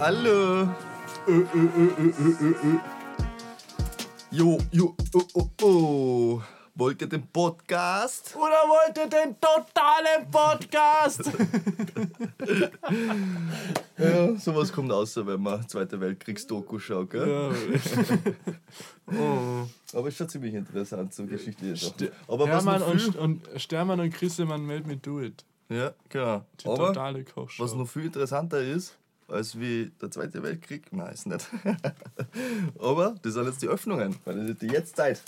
Hallo. Ö, ö, ö. Jo, jo, oh, oh, oh. Wollt ihr den Podcast? Oder wollt ihr den totalen Podcast? ja, sowas kommt außer, wenn man Zweite Weltkriegs-Doku schaut, gell? Ja. oh. Aber ist schon ziemlich interessant, so geschichtliche Sachen. Aber Hermann was und, und Stermann und Chrissemann made me do it. Ja, genau. Die Aber totale Kochshow. Was noch viel interessanter ist, als wie der Zweite Weltkrieg, nein, ist nicht. Aber das sind jetzt die Öffnungen, weil das ist die Jetztzeit.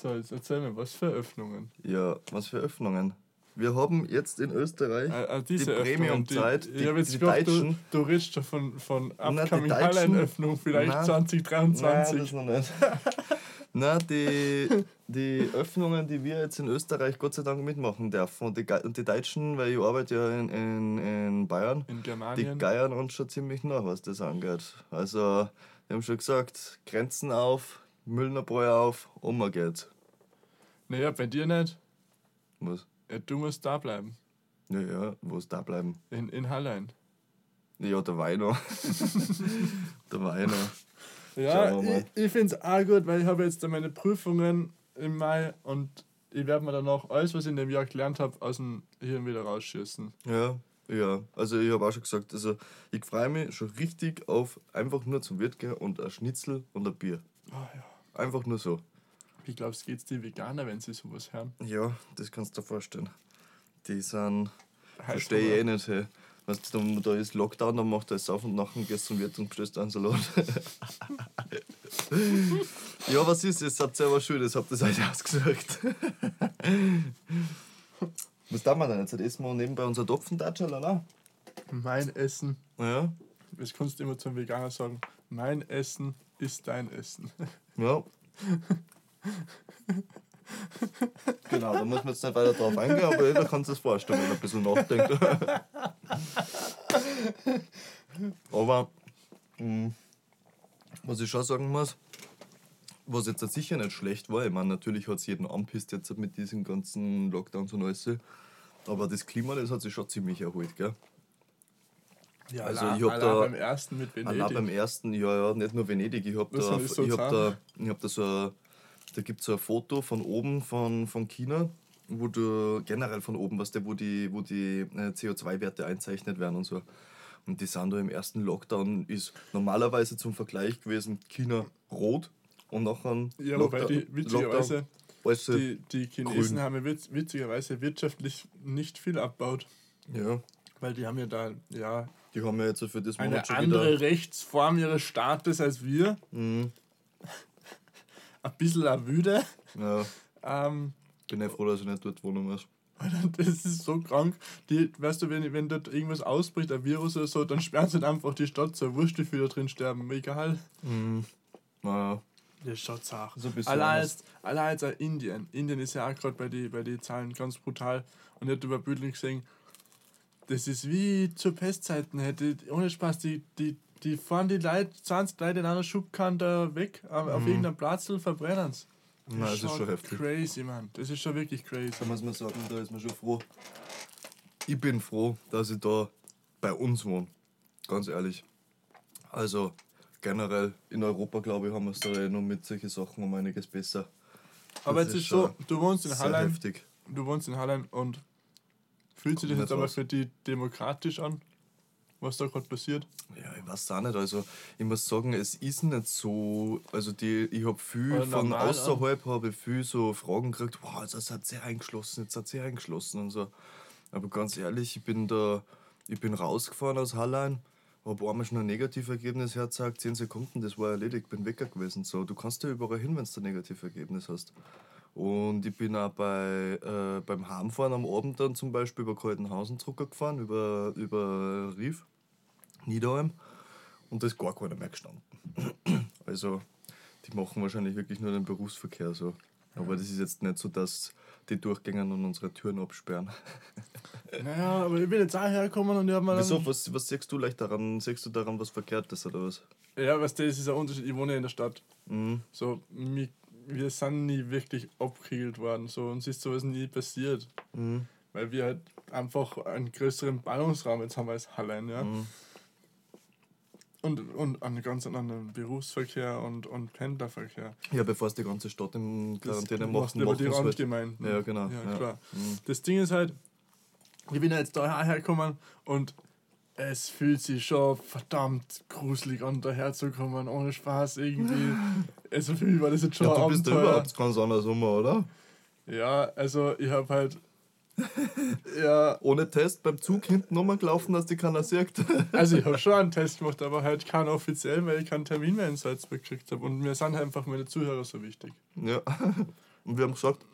So, jetzt erzähl mir, was für Öffnungen? Ja, was für Öffnungen? Wir haben jetzt in Österreich äh, äh, die Premium-Zeit. Die, ich habe jetzt gedacht, du, du redest schon von, von Upcoming Highline-Öffnung, vielleicht Nein. 2023. Nein, das noch nicht. Nein, die, die Öffnungen, die wir jetzt in Österreich Gott sei Dank mitmachen dürfen. Und die, und die Deutschen, weil ich arbeite ja in, in, in Bayern, in die geiern uns schon ziemlich nach, was das angeht. Also, wir haben schon gesagt, Grenzen auf, Müllnerbräu auf, Oma geht's. Naja, bei dir nicht. Was? Ja, du musst da bleiben. Ja, ja, wo ist da bleiben? In, in Hallein. Ja, der Weiner. der Weiner. Ja, ich, ich finde es auch gut, weil ich habe jetzt meine Prüfungen im Mai und ich werde mir dann auch alles, was ich in dem Jahr gelernt habe, aus dem Hirn wieder rausschießen. Ja, ja. Also ich habe auch schon gesagt, also ich freue mich schon richtig auf einfach nur zum Wirt gehen und ein Schnitzel und ein Bier. Oh, ja. Einfach nur so. Wie glaubst du, geht es die Veganer, wenn sie sowas hören? Ja, das kannst du dir vorstellen. Die sind. Verstehe ich eh nicht. Hey. Weißt du, da ist Lockdown, dann macht er es auf und nachher gehst zum Wirt und bestellst einen Salat. ja, was ist es? Habt ihr aber schön, das habt ihr euch ausgesucht. was tun wir denn jetzt? Essen wir nebenbei unser Topfentatschel, oder? Mein Essen. Ja. Das kannst du immer zum Veganer sagen. Mein Essen ist dein Essen. Ja. genau, da muss man jetzt nicht weiter drauf eingehen, aber jeder kann sich das vorstellen, wenn er ein bisschen nachdenkt. aber mh, hm, was ich schon sagen muss, was jetzt sicher nicht schlecht war, ich meine, natürlich hat es jeden anpisst jetzt mit diesen ganzen Lockdowns und alles, aber das Klima, das hat sich schon ziemlich erholt, gell? Ja, also ich habe da beim ersten mit Venedig. Allein beim ersten, ja, ja, nicht nur Venedig. Ich habe da, so ich hab da, ich hab da so ein, da gibt so ein Foto von oben von, von China, wo du generell von oben, was der, wo die, wo die äh, CO2-Werte einzeichnet werden und so. Und die sind da im ersten Lockdown ist normalerweise zum Vergleich gewesen China rot und nachher ja, Lockdown, die witzigerweise die, die Chinesen grün. haben witzigerweise wirtschaftlich nicht viel abbaut. Ja. Weil die haben ja da, ja, die haben ja jetzt für das Monat Eine andere Rechtsform ihres Staates als wir. Mhm. Ein bisschen erwüde. Ja. Ähm, Bin ja froh, dass ich nicht dort wohnen muss. Das ist so krank. Die, weißt du, wenn, wenn dort irgendwas ausbricht, ein Virus oder so, dann sperren sie einfach die Stadt so. Wurscht, wie viele da drin sterben. Egal. Mhm. Naja. Das schaut auch. So allein, allein Indien. Indien ist ja auch gerade bei den bei die Zahlen ganz brutal. Und ich habe über Bildung gesehen, das ist wie zu Pestzeiten hätte. Ohne Spaß, die, die, die fahren die Leute, 20 Leute in einer Schubkante weg, auf, mhm. irgendeinem Platz und verbrennen es. Das, das ist schon heftig. Crazy, man. Das ist schon wirklich crazy. Da muss man sagen, da ist man schon froh. Ich bin froh, dass ich da bei uns wohne. Ganz ehrlich. Also generell in Europa, glaube ich, haben wir es da noch mit solchen Sachen um einiges besser. Aber das jetzt ist so, du wohnst in Hallein. Heftig. Du wohnst in Hallein und Fühlt sich das jetzt aber für die demokratisch an, was da gerade passiert? Ja, ich weiß auch nicht. Also ich muss sagen, es ist nicht so. Also die, ich habe viel von außerhalb habe viel so Fragen gekriegt, wow, jetzt hat sie eingeschlossen, jetzt hat sie eingeschlossen und so. Aber ganz ehrlich, ich bin da, ich bin rausgefahren aus Hallein, habe einmal schon ein Negativergebnis hergezeigt, 10 Sekunden, das war erledigt, bin weg gewesen. So, du kannst ja überall hin, wenn du ein Negativergebnis hast. Und ich bin auch bei, äh, beim Heimfahren am Abend dann zum Beispiel über Kaltenhausen zurückgefahren, über, über Rief, Niederheim. Und da ist gar keiner mehr gestanden. Also, die machen wahrscheinlich wirklich nur den Berufsverkehr so. Aber das ist jetzt nicht so, dass die durchgängen und unsere Türen absperren. Naja, aber ich bin jetzt auch hergekommen und ich habe mal. Wieso? Was, was siehst du leicht daran? Siehst du daran was Verkehrtes oder was? Ja, was das ist ein Unterschied. Ich wohne in der Stadt. Mhm. So, mich wir sind nie wirklich abgekriegelt worden. So, uns ist sowas nie passiert. Mhm. Weil wir halt einfach einen größeren Ballungsraum jetzt haben als Hallein. Ja? Mhm. Und, und einen ganz anderen Berufsverkehr und, und Pendlerverkehr. Ja, bevor es die ganze Stadt in Quarantäne macht, über die halt. Randgemeinden. Ja, genau. Ja, ja. klar. Mhm. Das Ding ist halt, ich bin jetzt daher gekommen und es fühlt sich schon verdammt gruselig an, daherzukommen, ohne Spaß irgendwie. Also für mich war das jetzt schon ja, du bist ja überhaupt ganz anders rum, oder? Ja, also ich habe halt ja. Ohne Test beim Zug hinten nochmal gelaufen, dass die keiner sieht. Also ich habe schon einen Test gemacht, aber halt keinen offiziellen, weil ich keinen Termin mehr in Salzburg gekriegt habe. Und mir sind einfach meine Zuhörer so wichtig. Ja. Und wir haben gesagt,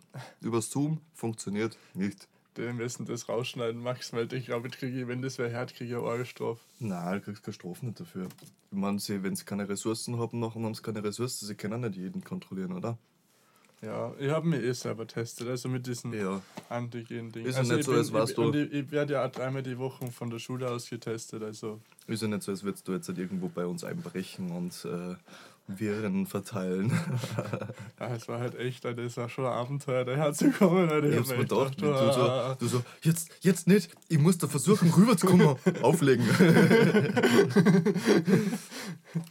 über Zoom funktioniert nicht. Wir müssen das rausschneiden, Max, weil ich glaube, kriege wenn das wäre hart, kriege ich eine Strafe. Nein, du kriegst keine Strafe nicht dafür. Ich meine, sie, wenn sie keine Ressourcen haben, nachher haben sie keine Ressourcen, sie können nicht jeden kontrollieren, oder? Ja, ich habe mich eh selber testet, also mit diesen ja. Antigen-Dingen. Ist ja also nicht so, bin, als warst ich, du. Und ich, ich werde ja auch dreimal die Woche von der Schule aus getestet, also. Ist ja nicht so, als würdest du jetzt halt irgendwo bei uns einbrechen und äh, Viren verteilen. ja, es war halt echt, das war schon ein Abenteuer, daher zu kommen. Ich hab's mir gedacht, du, so, du so, jetzt, jetzt nicht, ich muss da versuchen rüberzukommen, auflegen.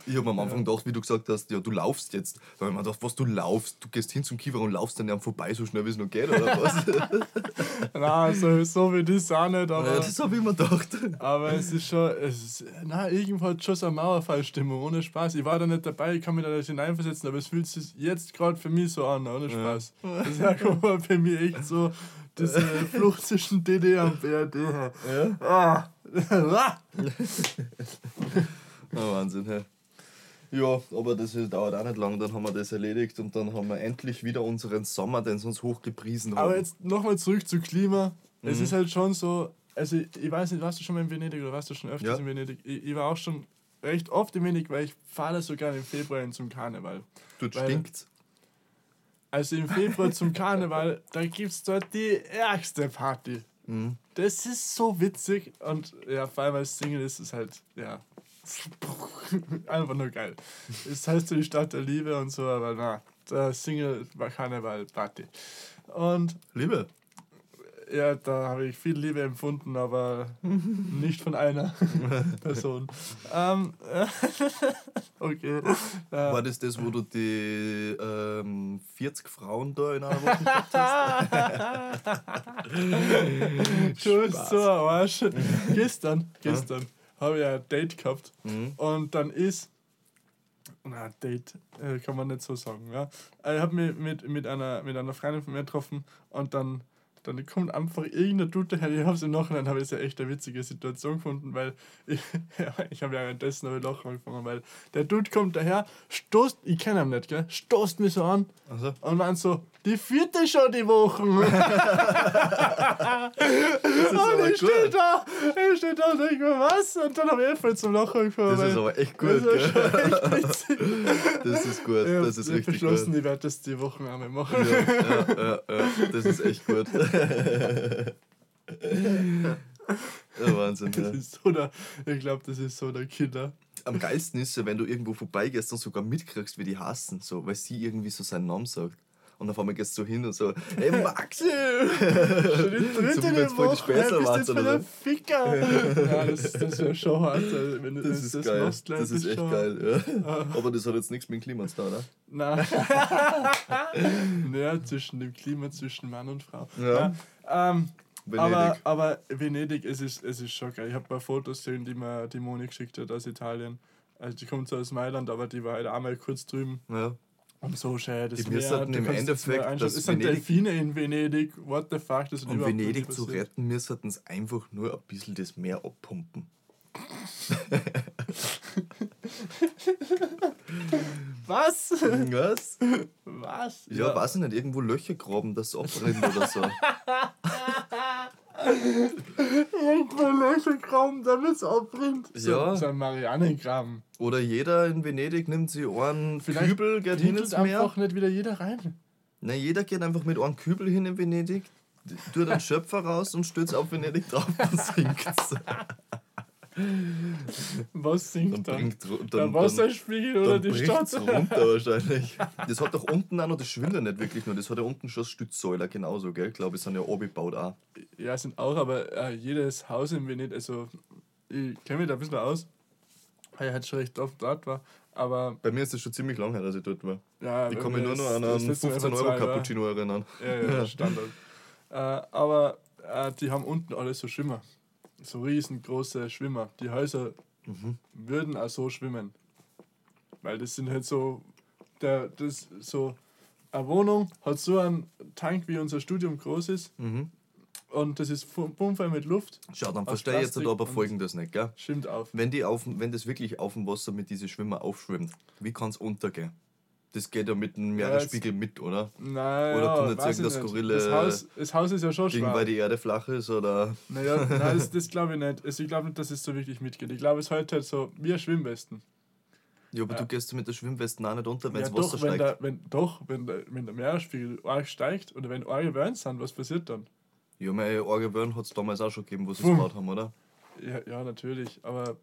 ich habe am Anfang ja. gedacht, wie du gesagt hast, ja, du laufst jetzt. Da habe ich mir gedacht, was du laufst, du gehst hin zum Kiefer und laufst dann vorbei, so schnell wie es noch geht, oder was? Nein, so, so wie das auch nicht, aber. Ja, das habe ich mir gedacht. Aber es ist schon, es ist, na, irgendwo hat schon so eine Mauerfallstimmung, ohne Spaß. Ich war da nicht dabei, ich kann mich da nicht hineinversetzen, aber es fühlt sich jetzt gerade für mich so an, ohne Spaß. Ja. Das ist ja für mich echt so diese Flucht zwischen DD und BRD. Ja? Ah. oh, Wahnsinn, hey. Ja, aber das dauert auch nicht lang, dann haben wir das erledigt und dann haben wir endlich wieder unseren Sommer, den sie uns hochgepriesen haben. Aber jetzt nochmal zurück zu Klima. Mhm. Es ist halt schon so, also ich weiß nicht, warst du schon mal in Venedig oder warst du schon öfters ja. in Venedig? Ich, ich, war auch schon recht oft in Venedig, weil ich fahre so gerne im Februar hin zum Karneval. Dort stinkt's. Also im Februar zum Karneval, da gibt es dort die ärgste Party. Mhm. Das ist so witzig und ja, vor allem als Single ist es halt, ja, einfach nur geil. Es heißt so die Stadt der Liebe und so, aber na, der Single war Karneval Party. Und Liebe? ja, da habe ich viel Liebe empfunden, aber nicht von einer Person. ähm, okay. War das das, wo du die ähm, 40 Frauen da in einer Woche gehabt hast? bist so Arsch. gestern, gestern habe ich ein Date gehabt mhm. und dann ist na, Date äh, kann man nicht so sagen. Ja. Ich habe mich mit, mit, einer, mit einer Freundin von mir getroffen und dann dann kommt einfach irgendein Dude daher. Ich habe es im Nachhinein habe ich ja echt eine witzige Situation gefunden, weil ich, ja, ich habe ja währenddessen aber Lachen angefangen, weil der Dude kommt daher, stoßt, ich kenne ihn nicht, gell, stoßt mich so an so. und meint so, die vierte schon die Woche. und ich stehe da, ich stehe da und denke mir, was? Und dann habe ich einfach zum Lachen angefangen. Das ist aber echt gut, das ist, echt das ist gut, ja, das ist richtig beschlossen, gut. ich werde das die Wochen einmal machen. Ja, ja, ja, ja, das ist echt gut. ja, Wahnsinn. Das ist so der, ich glaube, das ist so der Killer. Am geilsten ist ja, wenn du irgendwo vorbeigehst und sogar mitkriegst, wie die hassen, so, weil sie irgendwie so seinen Namen sagt. Und auf einmal gehst du hin und so, ey Maxi! Schon die dritte so, wenn voll die Späße war. So der Ficker! ja, das, das wäre schon hart. Also, wenn du das, ist das geil. Machst, das ist echt schon. geil. Ja. Aber das hat jetzt nichts mit dem Klima zu tun, oder? Nein. naja, zwischen dem Klima, zwischen Mann und Frau. Ja. ja ähm, aber, aber Venedig, es ist, es ist schon geil. Ich habe ein paar Fotos gesehen, die mir die Moni geschickt hat aus Italien. Also die kommt so aus Mailand, aber die war halt einmal kurz drüben. Ja. Und so schön, das die Meer, im Endeffekt, das, das sind Delfine in Venedig, what the fuck, das ist Um Venedig zu retten, wir sollten es einfach nur ein bisschen das Meer abpumpen. Was? Was? Was? Ja, ja, weiß ich nicht, irgendwo Löcher graben, dass es abbrennt oder so. Irgendwo Löcher graben, damit es. So, ja. So ein Marianengraben. Oder jeder in Venedig nimmt sich einen Vielleicht Kübel, geht hin ins Meer. einfach nicht wieder jeder rein. Na, jeder geht einfach mit einem Kübel hin in Venedig, tut einen Schöpfer raus und stürzt auf Venedig drauf und sinkt Was sinkt dann? Bringt, dann der Wasserspiegel dann, oder dann die Stadt? runter wahrscheinlich. Das hat doch unten auch noch, das schwimmt ja nicht wirklich nur, das hat ja unten schon Stützsäuler genauso, gell? Ich glaube, es sind ja abgebaut auch. Ja, sind auch, aber äh, jedes Haus in Venedig, also ich kenne mich da ein bisschen aus, Weil ich halt schon recht oft dort war. Aber Bei mir ist es schon ziemlich lange her, dass ich dort war. Ja, ich kann mich nur noch an einen 15 Euro Cappuccino erinnern. Ja, ja, Standard. äh, aber äh, die haben unten alle so Schwimmer. So riesengroße Schwimmer. Die Häuser mhm. würden auch so schwimmen. Weil das sind halt so, der, das so, eine Wohnung hat so einen Tank, wie unser Studium groß ist. Mhm. Und das ist pumpvoll mit Luft. Schau, dann verstehe ich jetzt aber folgendes nicht, gell? Schwimmt auf. Wenn, die auf. wenn das wirklich auf dem Wasser mit diesen Schwimmer aufschwimmt, wie kann es untergehen? Das geht ja mit dem Meeresspiegel ja, mit, oder? Nein, oder kommt jetzt irgendeine skurrile. Das Haus, das Haus ist ja schon schwer. weil die Erde flach ist, oder? Naja, nein, das, das glaube ich nicht. Also ich glaube nicht, dass es so wirklich mitgeht. Ich glaube, es halt halt so wie ein Schwimmwesten. Ja, aber ja. du gehst mit der Schwimmwesten auch nicht unter, wenn ja, das Wasser doch, steigt. Wenn der, wenn, doch, wenn der, wenn der Meeresspiegel arg steigt oder wenn arge Wellen sind, was passiert dann? Ja, meine arge Wellen hat es damals auch schon gegeben, wo sie es gebaut haben, oder? Ja, ja, natürlich. Aber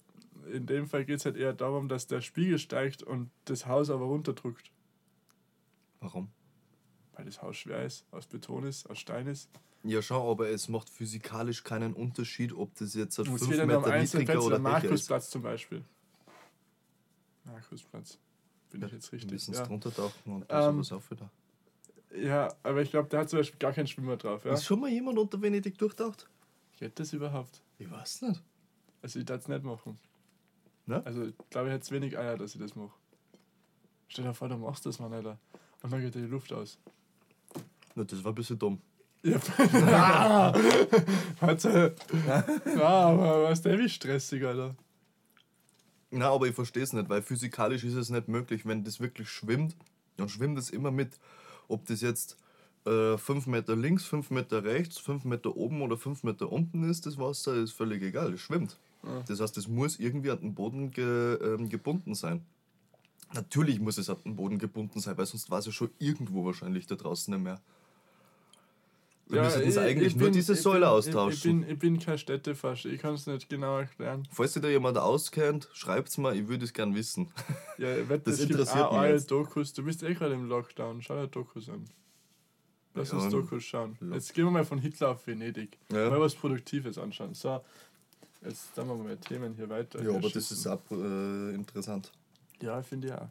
in dem Fall geht es halt eher darum, dass der Spiegel steigt und das Haus aber runterdrückt. Warum? Weil das Haus schwer ist, aus Beton ist, aus Stein ist. Ja, schau, aber es macht physikalisch keinen Unterschied, ob das jetzt 5 Meter niedriger oder ist. Markusplatz zum Beispiel. Markusplatz. Bin ja, ich jetzt richtig? Ein ja. drunter tauchen und ähm, sowas auch wieder. Ja, aber ich glaube, der hat zum Beispiel gar keinen Schwimmer drauf. Ja? Ist schon mal jemand unter Venedig durchtaucht? Geht das überhaupt? Ich weiß nicht. Also ich darf es nicht machen. Ne? Also ich glaube, ich hätte wenig Eier, dass ich das mache. Stell dir vor, du machst das mal nicht. Und dann geht dir die Luft aus. Na, das war ein bisschen dumm. Ja, ah, aber was der wie stressig, Alter. Na, aber ich verstehe es nicht, weil physikalisch ist es nicht möglich, wenn das wirklich schwimmt, dann schwimmt es immer mit. Ob das jetzt 5 äh, Meter links, 5 Meter rechts, 5 Meter oben oder 5 Meter unten ist, das Wasser ist völlig egal, es schwimmt. Ja. Das heißt, es muss irgendwie an den Boden ge, ähm, gebunden sein. Natürlich muss es an den Boden gebunden sein, weil sonst war es ja schon irgendwo wahrscheinlich da draußen nicht mehr. Wir ja, müssen ich, eigentlich ich nur bin, diese Säule bin, austauschen. Ich, bin, ich bin kein Städtefascher, ich kann es nicht genau erklären. Falls sich da jemand auskennt, schreibt es mal, ich würde es gern wissen. Ja, wette, das interessiert mich. Jetzt. Dokus. Du bist eh gerade im Lockdown, schau dir Dokus an. Lass ja, uns Dokus schauen. Jetzt gehen wir mal von Hitler auf Venedig. Ja. Mal was Produktives anschauen. So, jetzt dann wir mal Themen hier weiter. Ja, aber das ist auch äh, interessant. Ja, finde ich auch.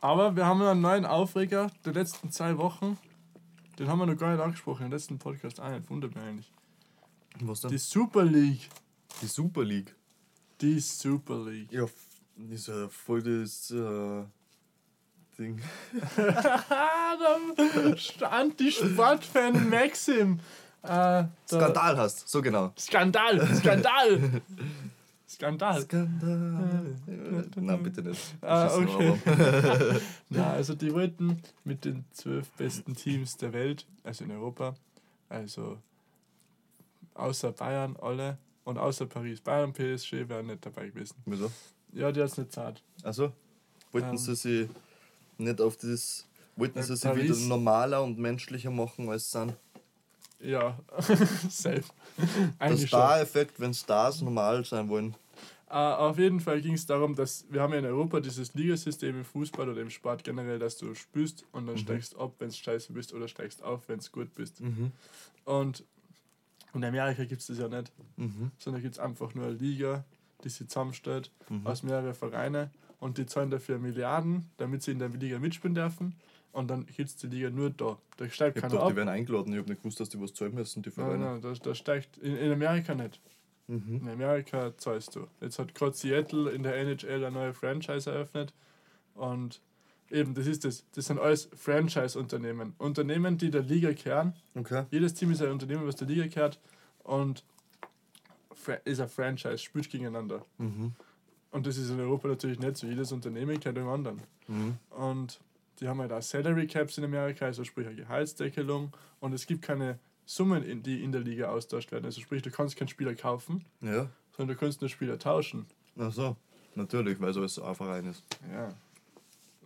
Aber wir haben einen neuen Aufreger der letzten zwei Wochen. Den haben wir noch gar nicht angesprochen im letzten Podcast auch nicht. Wundert mich eigentlich. Was denn? Die Super League. Die Super League? Die Super League. Ja, ist ja voll das äh, Ding. Anti-Sportfan Maxim. Äh, Skandal hast, so genau. Skandal, Skandal. Skandal. Skandal. Na, bitte nicht. Ah, okay. Na, also die wollten mit den zwölf besten Teams der Welt, also in Europa, also außer Bayern alle und außer Paris. Bayern PSG wären nicht dabei gewesen. Wieso? Ja, die hat es nicht zart. Also wollten ähm, sie sie nicht auf das, wollten sie sie wieder normaler und menschlicher machen als sind? Ja, safe. Der Star-Effekt, wenn Stars normal sein wollen. Uh, auf jeden Fall ging es darum, dass wir haben ja in Europa dieses Ligasystem im Fußball oder im Sport generell, dass du spielst und dann mhm. steigst ab, wenn es scheiße bist oder steigst auf, wenn es gut bist. Mhm. Und in Amerika gibt es das ja nicht, mhm. sondern gibt es einfach nur eine Liga, die sich zusammenstellt mhm. aus mehreren Vereinen und die zahlen dafür Milliarden, damit sie in der Liga mitspielen dürfen. Und dann gibt es die Liga nur da. Da steigt keiner ab. Die werden eingeladen. Ich habe nicht gewusst, dass die was zahlen müssen, die Vereine. Nein, nein, da, da steigt in, in Amerika nicht. Mhm. In Amerika zahlst du. Jetzt hat gerade Seattle in der NHL eine neue Franchise eröffnet. Und eben, das ist das. Das sind alles Franchise-Unternehmen. Unternehmen, die der Liga kehren. Okay. Jedes Team ist ein Unternehmen, was der Liga kehrt. Und ist ein Franchise, spielt gegeneinander. Mhm. Und das ist in Europa natürlich nicht so. Jedes Unternehmen kennt dem anderen. Mhm. Und die haben halt auch Salary Caps in Amerika, also sprich eine Gehaltsdeckelung. Und es gibt keine Summen, in, die in der Liga austauscht werden. Also sprich, du kannst keinen Spieler kaufen, ja. sondern du kannst nur Spieler tauschen. Ach so, natürlich, weil so es ein Verein ist. Ja.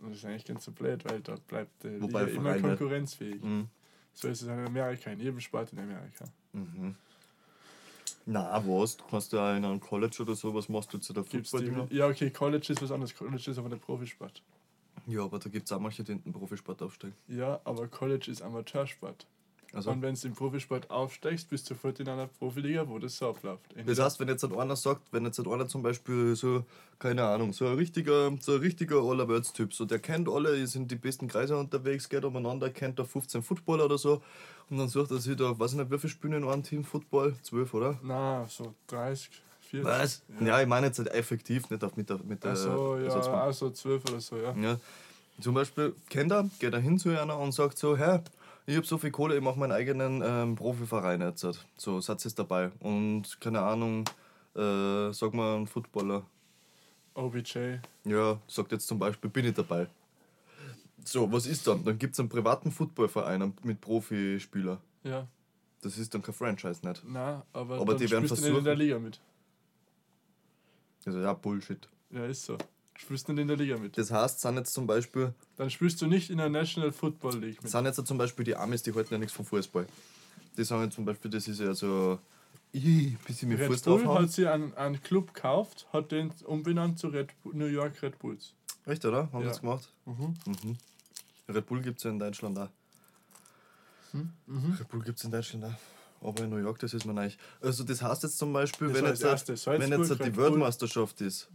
Das ist eigentlich ganz so blöd, weil dort bleibt die Wobei Liga immer konkurrenzfähig. Mhm. So ist es in Amerika, in jedem Sport in Amerika. Mhm. Na, was? Du kannst ja in einem College oder so, was machst du zu der Football? Ja, okay, College ist was anderes. College ist aber der Profisport. Ja, aber da gibt es auch manche, die den Profisport aufsteigen. Ja, aber College ist Amateursport. Also. Und wenn du im Profisport aufsteigst, bist du sofort in einer Profiliga, wo das so abläuft. Das heißt, wenn jetzt einer sagt, wenn jetzt einer zum Beispiel so, keine Ahnung, so ein richtiger, so ein richtiger Allerwelts-Typ, so der kennt alle, die sind die besten Kreise unterwegs, geht umeinander, kennt da 15 Footballer oder so und dann sucht er sich da, weiß ich nicht, wie viele spielen in einem Team Football? 12, oder? Na, so 30. 40. Was? Ja. ja, ich meine jetzt halt effektiv, nicht auf mit der. Mit der so, ja, also 12 oder so, ja. ja. Zum Beispiel kennt er, geht er hin zu einer und sagt so: Herr, ich habe so viel Kohle, ich mache meinen eigenen ähm, Profiverein jetzt. So, Satz ist dabei. Und keine Ahnung, äh, sag mal ein Footballer. OBJ. Ja, sagt jetzt zum Beispiel, bin ich dabei. So, was ist dann? Dann gibt es einen privaten Footballverein mit Profispieler. Ja. Das ist dann kein Franchise nicht. Nein, aber, aber die werden versuchen. in der Liga mit. Also ja, Bullshit. Ja, ist so. Du spielst nicht in der Liga mit. Das heißt, sind jetzt zum Beispiel. Dann spielst du nicht in der National Football League mit. Sind jetzt zum Beispiel die Amis, die halten ja nichts vom Fußball. Die sagen jetzt zum Beispiel, das ist ja so. Ich, bis ich mir Red Fuß Bull hat sie einen, einen Club gekauft, hat den umbenannt zu Red Bull, New York Red Bulls. Echt, oder? Haben ja. das gemacht? Mhm. Mhm. Red Bull gibt es ja in Deutschland auch. Hm? Mhm. Red Bull gibt es in Deutschland auch. Aber in New York, das ist man eigentlich. Also das heißt jetzt zum Beispiel, wenn jetzt, wenn jetzt die Weltmeisterschaft ist,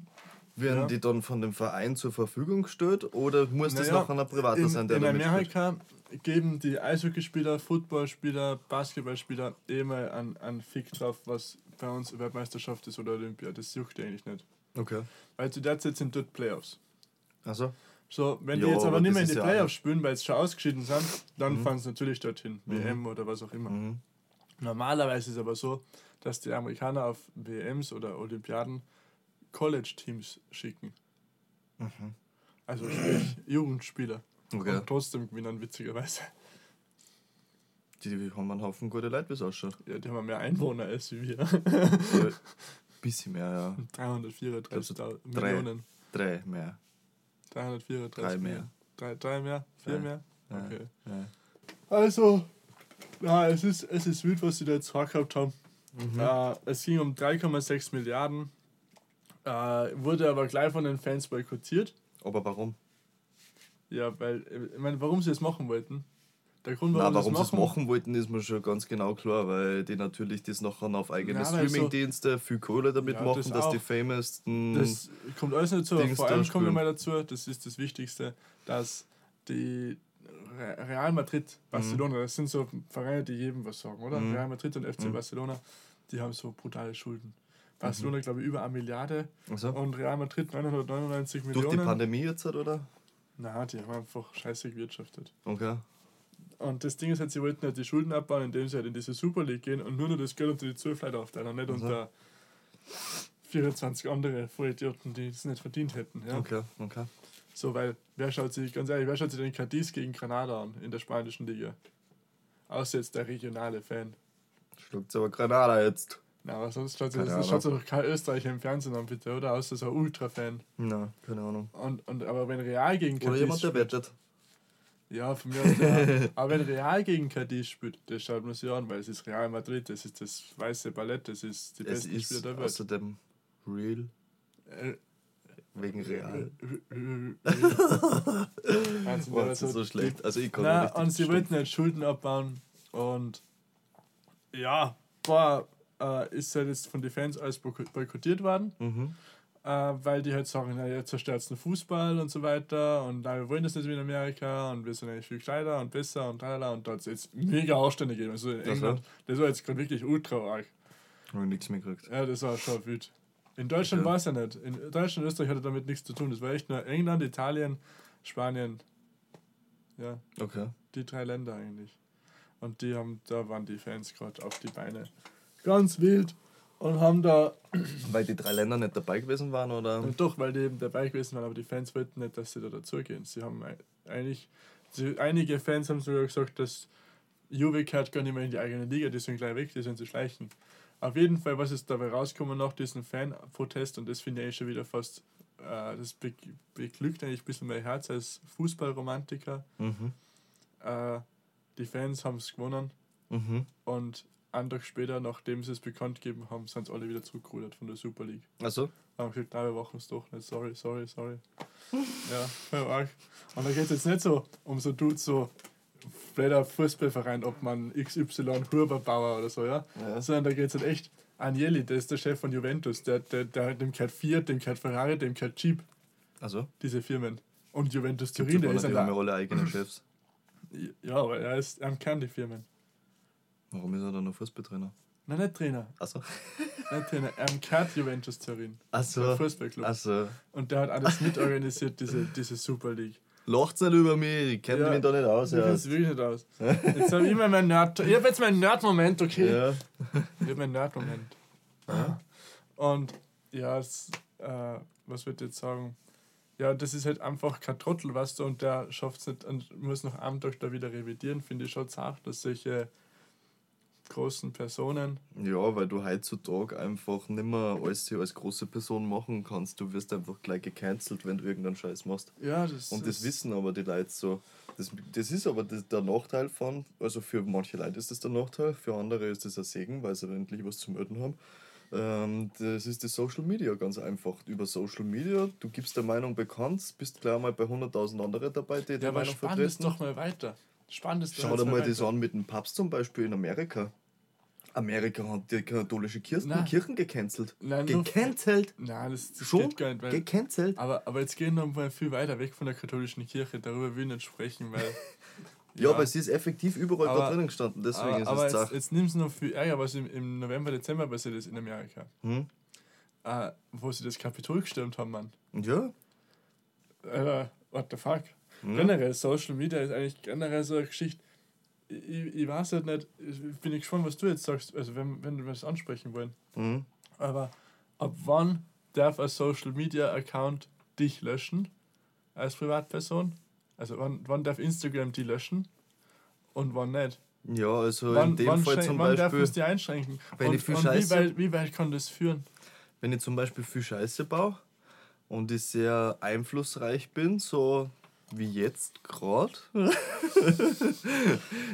werden ja. die dann von dem Verein zur Verfügung gestellt oder muss naja, das noch einer Privater sein, der In Amerika geben die Eishockeyspieler, Footballspieler, Basketballspieler immer einen, einen Fick drauf, was bei uns Weltmeisterschaft ist oder Olympia. Das juckt eigentlich nicht. Okay. Weil zu der Zeit sind dort Playoffs. Also. So, wenn jo, die jetzt aber, nicht mehr in die Playoffs ja spielen, weil sie schon ausgeschieden sind, dann mhm. fahren sie natürlich dorthin, mhm. WM oder was auch immer. Mhm. Normalerweise ist es aber so, dass die Amerikaner auf WMs oder Olympiaden College-Teams schicken. Mhm. Also sprich Jugendspieler. Okay. Und trotzdem gewinnen, witzigerweise. Die, die haben einen Haufen gute Leute, wie es ausschaut. Ja, die haben mehr Einwohner als wir. Ein bisschen mehr, ja. 334 Millionen. Drei mehr. 334 Drei mehr. Drei, drei mehr? Vier ja. mehr? Okay. Ja. Also, ja, es ist, es ist wild, was sie da jetzt vorgehabt haben. Mhm. Äh, es ging um 3,6 Milliarden äh, wurde aber gleich von den Fans boykottiert. Aber warum? Ja, weil, ich meine, warum sie es machen wollten. Der Grund, warum, Nein, warum sie es machen wollten, ist mir schon ganz genau klar, weil die natürlich das nachher auf eigene ja, Streamingdienste so, viel Kohle damit ja, machen, das dass auch. die famoussten. Das kommt alles nicht so. Vor allem kommt mal dazu, das ist das Wichtigste, dass die Real Madrid, Barcelona, mhm. das sind so Vereine, die jedem was sagen, oder? Mhm. Real Madrid und FC mhm. Barcelona, die haben so brutale Schulden. Barcelona, mhm. glaube ich, über eine Milliarde. So. Und Real Madrid 999 Millionen. Durch die Pandemie jetzt, oder? Nein, die haben einfach scheiße gewirtschaftet. Okay. Und das Ding ist halt, sie wollten halt die Schulden abbauen, indem sie halt in diese Super League gehen und nur noch das Geld unter die 12 Leute aufteilen, nicht also. unter 24 andere Vollidioten, die es nicht verdient hätten. Ja? Okay, okay. So, weil, wer schaut sich, ganz ehrlich, wer schaut sich den Cadiz gegen Granada an in der spanischen Liga? Außer jetzt der regionale Fan. Schluckt aber Granada jetzt. Na, aber sonst schaut sich das schaut doch kein Österreicher im Fernsehen an, bitte, oder? Außer so ein Ultra-Fan. Na, keine Ahnung. Und, und, aber wenn Real gegen Cadiz Oder jemand, der wettet. Ja, von mir aus der, Aber wenn Real gegen Cadiz spielt, das schaut man sich an, weil es ist Real Madrid, das ist das weiße Ballett, das ist die beste Spieler der Welt. Außerdem Real. Äh, Wegen Real. also, Boah, das ist so schlecht. Also ich kann Na, Und sie wollten halt Schulden abbauen und ja, war äh, ist halt jetzt von den Fans alles boykottiert worden. Mhm. Äh, weil die halt sagen, na, ihr zerstört den Fußball und so weiter und na, wir wollen das nicht wie in Amerika und wir sind eigentlich viel kleiner und besser und tralala und da hat es jetzt mega Aufstände gegeben. Also in England, das war jetzt gerade wirklich ultra arg. Habe nichts mehr gekriegt. Ja, das war schon wütend. In Deutschland okay. war es ja nicht. In Deutschland und Österreich hatte damit nichts zu tun. Das war echt nur England, Italien, Spanien. Ja. Okay. Die drei Länder eigentlich. Und die haben, da waren die Fans gerade auf die Beine ganz wild und haben da. Weil die drei Länder nicht dabei gewesen waren, oder? Ja, doch, weil die eben dabei gewesen waren, aber die Fans wollten nicht, dass sie da dazugehen. Sie haben eigentlich. Sie, einige Fans haben sogar gesagt, dass Juve gehört gar nicht mehr in die eigene Liga, die sind gleich weg, die sind zu schleichen. Auf jeden Fall, was ist dabei rausgekommen nach diesem Fan-Protest, und das finde ich schon wieder fast, äh, das be beglückt eigentlich ein bisschen mein Herz als Fußballromantiker. Mhm. Äh, die Fans haben es gewonnen mhm. und einen Tag später, nachdem sie es bekannt gegeben haben, sind alle wieder zurückgerudert von der Super League. Also? Haben gesagt, nein, wir machen es doch nicht. Sorry, sorry, sorry. ja, voll arg. Und da geht es jetzt nicht so um so Dudes so blöder Fußballverein, ob man XY Huberbauer oder so, ja. ja. Sondern da geht es halt echt. Agnelli, der ist der Chef von Juventus, der, der, der, dem gehört Fiat, dem gehört Ferrari, dem gehört Jeep. Also? Diese Firmen. Und Juventus Turin, der ist ja. Die haben ja alle eigene Chefs. Ja, aber er ist am Kern die Firmen. Warum ist er dann noch Fußballtrainer? Nein, nicht Trainer. Achso. Nicht Trainer. Er kehrt Juventus Turin. Achso. Fußballclub. Achso. Und der hat alles mitorganisiert, diese, diese Super League. Lacht's nicht über mich, ich kenne ja, mich da nicht aus. Ich kenne wirklich nicht aus. Jetzt habe ich mal meinen Nerd. Ich habe jetzt meinen Nerd-Moment, okay? Ja. Ich habe meinen Nerd-Moment. Ja. Und ja, es, äh, was würde ich jetzt sagen? Ja, das ist halt einfach kein Trottel, weißt du, und der schafft es nicht und muss noch am Tag da wieder revidieren, finde ich schon zart, dass solche großen Personen. Ja, weil du heutzutage einfach nicht mehr alles als große Person machen kannst. Du wirst einfach gleich gecancelt, wenn du irgendeinen Scheiß machst. Ja, das Und das wissen aber die Leute so. Das, das ist aber das, der Nachteil von, also für manche Leute ist das der Nachteil, für andere ist das ein Segen, weil sie endlich was zu melden haben. Ähm, das ist die Social Media ganz einfach. Über Social Media, du gibst der Meinung bekannt, bist gleich mal bei 100.000 anderen dabei, die ja, die Meinung vertreten. Doch mal weiter. Spannend ist Schau dir mal das an mit dem Papst zum Beispiel in Amerika. Amerika hat die katholische Kirchen, Nein. Kirchen gecancelt. Nein, gecancelt? Nein, das, das Schon? geht gar nicht. Weil, gecancelt? Aber, aber jetzt gehen wir mal viel weiter weg von der katholischen Kirche. Darüber will ich nicht sprechen, weil. ja, ja, aber es ist effektiv überall aber, da drinnen gestanden. Deswegen aber, ist aber es jetzt, jetzt nimm es noch viel Ärger, was im, im November, Dezember passiert ist in Amerika. Hm? Äh, wo sie das Kapitol gestürmt haben, Mann. Ja. Äh, what the fuck? Mhm. Generell, Social Media ist eigentlich generell so eine Geschichte. Ich, ich weiß halt nicht, ich bin ich gespannt, was du jetzt sagst, also wenn, wenn wir das ansprechen wollen. Mhm. Aber ab wann darf ein Social Media Account dich löschen als Privatperson? Also wann, wann darf Instagram die löschen und wann nicht? Ja, also wann, in dem Fall zum wann Beispiel. Wann darf es die einschränken? Wenn und, ich viel Scheiße, wie, weit, wie weit kann das führen? Wenn ich zum Beispiel viel Scheiße baue und ich sehr einflussreich bin, so wie jetzt gerade.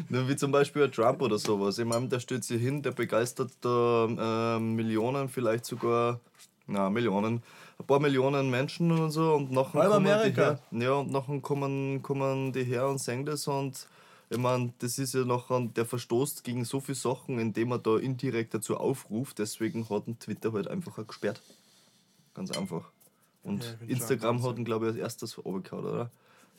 wie zum Beispiel Trump oder sowas. Ich meine, der stellt sich hin, der begeistert da äh, Millionen, vielleicht sogar, na, Millionen, ein paar Millionen Menschen und so und nachher kommen Amerika. Die her, ja, und nachher kommen, kommen die her und singen das und ich meine, das ist ja nachher, der verstoßt gegen so viele Sachen, indem er da indirekt dazu aufruft, deswegen hat ein Twitter halt einfach gesperrt. Ganz einfach. Und ja, Instagram hat ihn, glaube ich, als erstes runtergehauen, oder?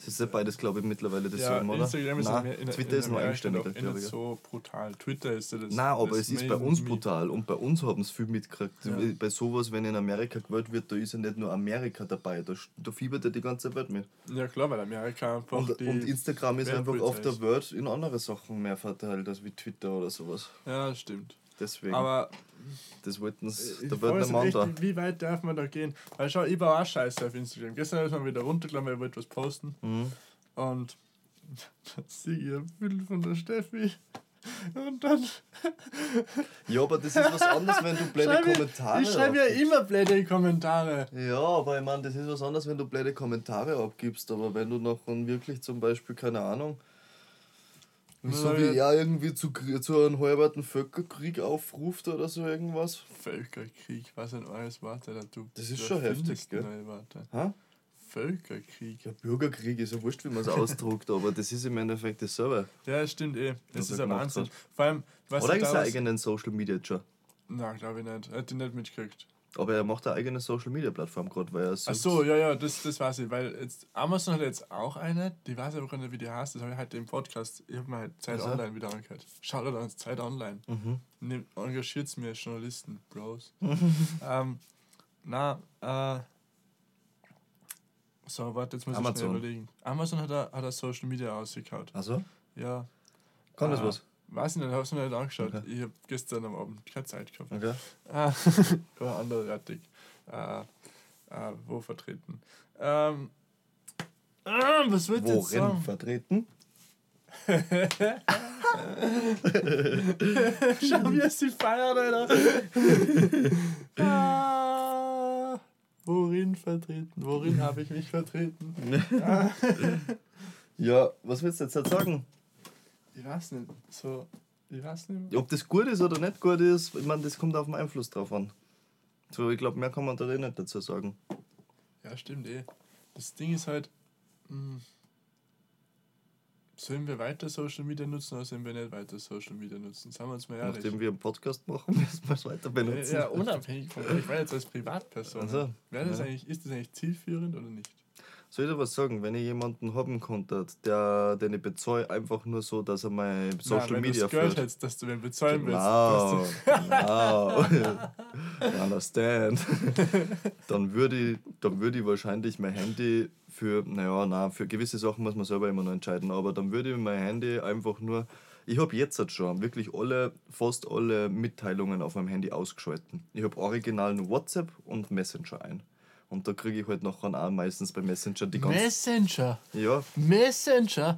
Das ist ja beides, glaube ich, mittlerweile dasselbe, ja, oder? Instagram ist Nein, in, Twitter in ist noch eigenständig. Nicht so brutal. Twitter ist ja das. Nein, aber es ist bei uns brutal und bei uns haben es viel mitgekriegt. Ja. Bei sowas, wenn in Amerika gewählt wird, da ist ja nicht nur Amerika dabei, da, da fiebert ja die ganze Welt mit. Ja, klar, weil Amerika einfach. Und, und Instagram ist einfach auf der Welt in andere Sachen mehr verteilt als wie Twitter oder sowas. Ja, stimmt. Deswegen. Aber das wollten sie, da wird Mann da. Wie weit darf man da gehen? Weil schau, ich war auch scheiße auf Instagram. Gestern habe ich mal wieder runtergeladen, weil ich wollte was posten. Mhm. Und dann sehe ich ein Bild von der Steffi. Und dann. ja, aber das ist was anderes, wenn du blöde schreib Kommentare Ich, ich schreibe ja immer blöde Kommentare. Ja, aber ich meine, das ist was anderes, wenn du blöde Kommentare abgibst. Aber wenn du noch wirklich zum Beispiel, keine Ahnung, so wie er irgendwie zu, zu einem halberten Völkerkrieg aufruft oder so irgendwas. Völkerkrieg, was ein alles Warte da du. Das ist schon heftig, gell? Ha? Völkerkrieg. Ja, Bürgerkrieg ist ja wurscht, wie man es ausdruckt, aber das ist im Endeffekt dasselbe. Ja, stimmt eh. Das ist ein Wahnsinn. Vor allem, was Oder eigentlich eigenen Social Media schon? Nein, glaube ich nicht. Er hat die nicht mitgekriegt. Aber er macht eine eigene Social Media Plattform gerade, weil er Ach so, ja, ja, das, das weiß ich. Weil jetzt Amazon hat jetzt auch eine, die weiß ich aber nicht, wie die heißt. Das habe ich halt im Podcast, ich habe mir halt Zeit also? Online wieder angehört. Schaut an Zeit Online. Mhm. Engagiert es mir Journalisten, Bros. ähm, na, äh. So, warte, jetzt muss Amazon. ich schnell überlegen. Amazon hat er, hat er Social Media ausgekaut. Also? Ja. Kann das äh, was? Weiß ich nicht, habe es mir nicht angeschaut. Okay. Ich habe gestern am Abend keine Zeit gehabt. Okay. Ah, war anderweitig. Äh, äh, wo vertreten? Ähm, äh, was du jetzt sagen? vertreten? Schau, wie es sie feiert, Alter. ah, worin vertreten? Worin habe ich mich vertreten? ja, was willst du jetzt sagen? Ich weiß nicht. So, ich weiß nicht. Ob das gut ist oder nicht gut ist, ich meine, das kommt auf den Einfluss drauf an. So, ich glaube, mehr kann man da eh nicht dazu sagen. Ja, stimmt eh. Das Ding ist halt. Mh, hm, Sollen wir weiter Social Media nutzen oder sollen wir nicht weiter Social Media nutzen? Sagen wir uns mal ehrlich. Nachdem wir einen Podcast machen, müssen wir es weiter benutzen. Ja, unabhängig von Ich meine jetzt als Privatperson. Also, Wäre das ja. eigentlich, ist das eigentlich zielführend oder nicht? Soll ich dir was sagen, wenn ich jemanden haben konnte, der, den ich bezahle, einfach nur so, dass er mein Social Nein, Media führt. Geld hättest, dass du den bezahlen genau, willst. Genau, genau. Understand. dann würde ich, dann würde ich wahrscheinlich mein Handy für, naja, na, für gewisse Sachen muss man selber immer noch entscheiden, aber dann würde ich mein Handy einfach nur, ich habe jetzt halt schon wirklich alle, fast alle Mitteilungen auf meinem Handy ausgeschalten. Ich habe original nur WhatsApp und Messenger ein. Und da kriege ich halt nachher auch meistens bei Messenger die ganzen. Messenger? Ja. Messenger?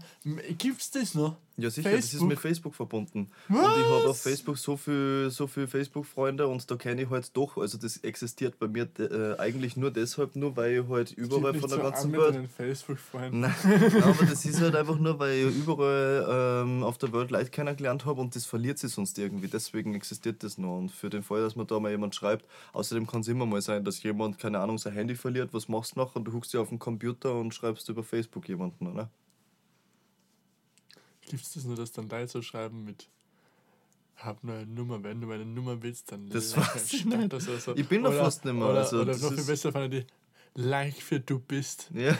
Gibt's das noch? Ja, sicher, Facebook? das ist mit Facebook verbunden. Was? Und ich habe auf Facebook so viele so viel Facebook-Freunde und da kenne ich halt doch, also das existiert bei mir äh, eigentlich nur deshalb, nur weil ich halt überall von der so ganzen Welt. Facebook-Freunden. Nein, aber das ist halt einfach nur, weil ich überall ähm, auf der Welt Leute kennengelernt habe und das verliert sich sonst irgendwie. Deswegen existiert das noch. Und für den Fall, dass man da mal jemand schreibt, außerdem kann es immer mal sein, dass jemand, keine Ahnung, sein Handy verliert, was machst du nachher? Und du huckst dir auf den Computer und schreibst über Facebook jemanden, oder? Gibt es das nur, dass dann Leute so schreiben mit hab nur eine Nummer, wenn du meine Nummer willst, dann das war's nicht. Oder so. Ich bin doch fast nicht mehr. Oder, also, oder noch viel besser fand ich die Like für du bist. Ja.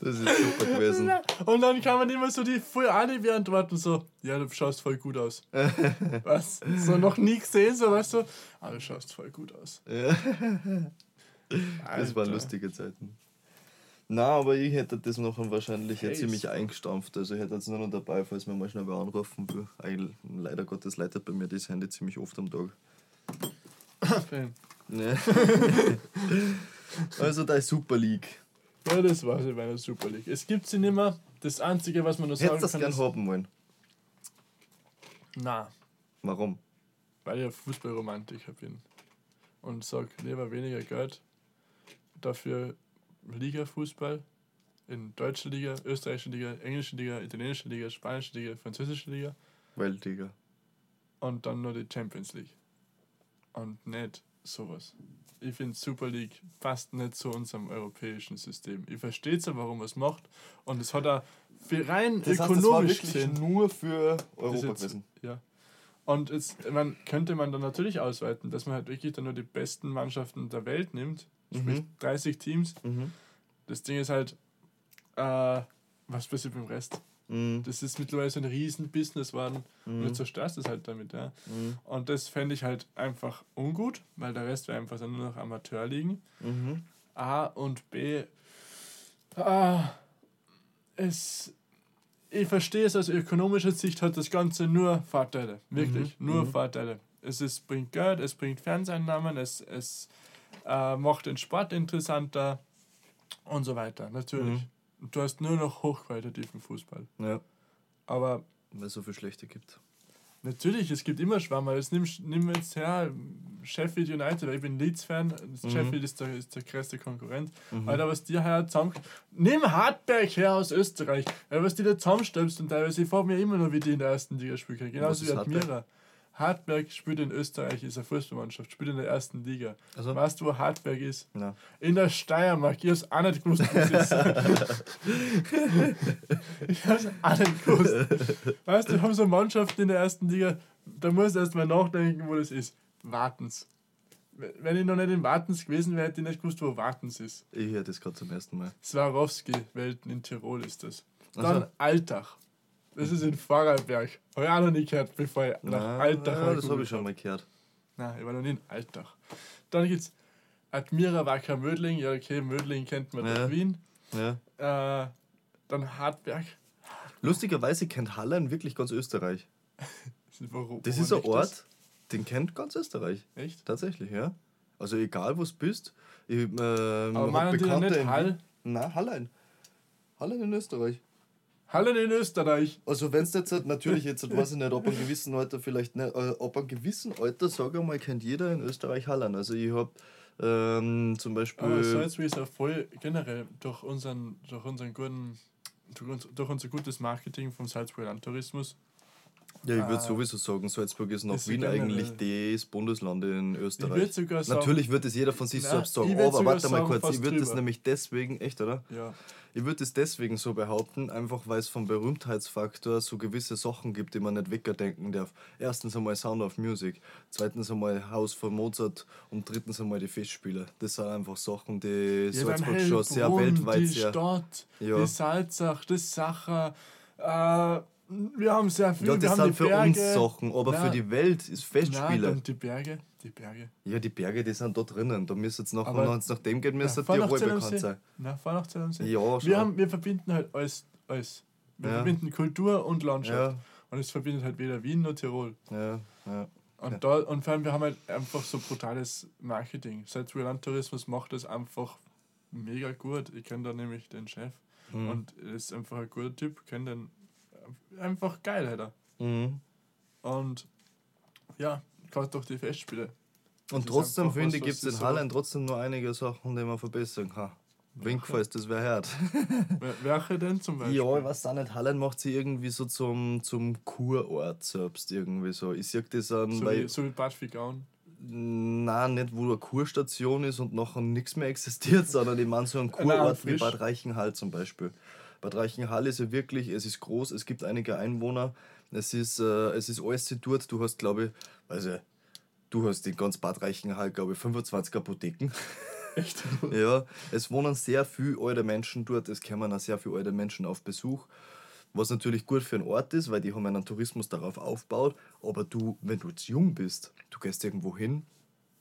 das ist super gewesen. Und dann kann man immer so die voll alle beantworten, so, ja, du schaust voll gut aus. Was? So noch nie gesehen, so weißt du, aber ah, du schaust voll gut aus. Ja. Das waren lustige Zeiten. Na, aber ich hätte das noch wahrscheinlich jetzt ziemlich eingestampft. Also ich hätte jetzt nur noch dabei, falls mir mal schnell wer anrufen will. Eigentlich, leider Gottes leitet bei mir das Handy ziemlich oft am Tag. Fan. Ne. also da ist Super League. Ja, das war's bei der Super League. Es gibt sie nicht mehr. Das Einzige, was man noch sagen Hättest kann, das gern haben wollen? Na. Warum? Weil ich Fußballromantiker bin. Und sag lieber weniger Geld. Dafür Liga-Fußball in deutscher Liga, österreichischer Liga, englischer Liga, italienischer Liga, spanischer Liga, französischer Liga. Weltliga. Und dann nur die Champions League. Und nicht sowas. Ich finde Super League passt nicht zu unserem europäischen System. Ich verstehe zwar, warum es macht. Und es hat auch rein das heißt, ökonomisch das war nur für Europa gewesen. Ja. Und jetzt man, könnte man dann natürlich ausweiten, dass man halt wirklich dann nur die besten Mannschaften der Welt nimmt sprich mhm. 30 Teams. Mhm. Das Ding ist halt, äh, was passiert beim Rest? Mhm. Das ist mittlerweile so ein riesen Business geworden mhm. und du zerstörst es halt damit. Ja. Mhm. Und das fände ich halt einfach ungut, weil der Rest wäre einfach nur noch Amateur liegen. Mhm. A und B, ah, es, ich verstehe es aus ökonomischer Sicht, hat das Ganze nur Vorteile. Wirklich, nur. Vorteile. Es ist, bringt Geld, es bringt Fernseheinnahmen, es, es äh, macht den Sport interessanter und so weiter, natürlich. Mhm. Du hast nur noch hochqualitativen Fußball. Ja. Aber. Weil es so viel Schlechte gibt. Natürlich, es gibt immer Schwammer. Jetzt nimm, nimm jetzt her Sheffield United, ich bin Leeds-Fan, mhm. Sheffield ist der, ist der größte Konkurrent. Mhm. Alter, was dir her zusammen. Nimm Hartberg her aus Österreich, was die da zusammenstöpst und teilweise, ich frage mir immer noch, wie die in der ersten Liga spielen. Genauso wie Admira. Hartberg spielt in Österreich, ist eine Fußballmannschaft, spielt in der ersten Liga. Also? Weißt du, wo Hartberg ist? Ja. In der Steiermark. Ich hab's auch nicht gewusst, wo es ist. ich hab's auch nicht gewusst. Weißt du, wir haben so Mannschaften in der ersten Liga, da muss ich erst mal nachdenken, wo das ist. Wartens. Wenn ich noch nicht in Wartens gewesen wäre, hätte ich nicht gewusst, wo Wartens ist. Ich höre das gerade zum ersten Mal. Swarovski-Welten in Tirol ist das. Dann also. Altach. Das ist in Vorarlberg. Habe ich auch noch nie gehört, bevor ich nach Na, Altach ja, Das habe ich schon mal gehört. Nein, ich war noch nie in Altach. Dann gibt es Admira Wacker Mödling. Ja, okay, Mödling kennt man ja. durch Wien. Ja. Äh, dann Hartberg. Lustigerweise kennt Hallein wirklich ganz Österreich. Warum, das ist ein Ort, das? den kennt ganz Österreich. Echt? Tatsächlich, ja. Also egal, wo du bist. Ich, ähm, Aber meinen die nicht Hall? Nein, Hallein. Hallein in Österreich. Hallen in Österreich. Also wenn es jetzt halt natürlich jetzt, weiß ich nicht, ob ein gewissen Alter vielleicht nicht, äh, ob ein gewissen Alter, sage ich mal, kennt jeder in Österreich Hallen. Also ich habe ähm, zum Beispiel... Aber Salzburg ist ja voll generell durch unseren, durch unseren guten, durch, uns, durch unser gutes Marketing vom Salzburger Landtourismus Ja, ich würde äh, sowieso sagen, Salzburg ist nach Wien eigentlich das Bundesland in Österreich. Sagen, Natürlich wird es jeder von sich selbst sagen, aber warte mal kurz, ich würde das nämlich deswegen, echt, oder? Ja. Ich würde es deswegen so behaupten, einfach weil es vom Berühmtheitsfaktor so gewisse Sachen gibt, die man nicht wegdenken darf. Erstens einmal Sound of Music, zweitens einmal Haus von Mozart und drittens einmal die Festspiele. Das sind einfach Sachen, die ja, Salzburg schon sehr weltweit die sehr. Stadt, ja. die Salzach, das Sacher, äh, wir haben sehr viel. Ja, das wir sind für Berge. uns Sachen, aber Nein. für die Welt ist Festspiele. Nein, die Berge, die Berge. Ja, die Berge, die sind da drinnen. Da müsst jetzt nachher, wenn es nach dem geht, müsste ja, Tirol bekannt sein. Na, fahr nach Zell. Ja, schon. Wir, haben, wir verbinden halt alles. alles. Wir ja. verbinden Kultur und Landschaft. Ja. Und es verbindet halt weder Wien noch Tirol. Ja, ja. Und, da, und vor allem, wir haben halt einfach so brutales Marketing. Salzburger Landtourismus macht das einfach mega gut. Ich kenne da nämlich den Chef. Mhm. Und er ist einfach ein guter Typ. kenne den einfach geil, hätte mhm. Und ja, gerade durch die Festspiele. Und trotzdem, finde ich, gibt es in Hallen trotzdem nur einige Sachen, die man verbessern kann. Winkfest, das wäre hart. Welche denn zum Beispiel? Ja, ich weiß auch nicht. Hallen macht sie irgendwie so zum, zum Kurort selbst irgendwie so. Ich sehe das an. So, weil, wie, so wie Bad Figaun? Nein, nicht wo eine Kurstation ist und nachher nichts mehr existiert, sondern ich meine so einen Kurort wie Bad Reichenhall zum Beispiel. Bad Reichenhall ist ja wirklich, es ist groß, es gibt einige Einwohner, es ist, äh, es ist alles dort. Du hast, glaube ich, also du hast in ganz Bad Reichenhall, glaube ich, 25 Apotheken. Echt? ja, es wohnen sehr viele alte Menschen dort, es kommen auch sehr viele alte Menschen auf Besuch. Was natürlich gut für einen Ort ist, weil die haben einen Tourismus darauf aufgebaut. Aber du, wenn du jetzt jung bist, du gehst irgendwo hin,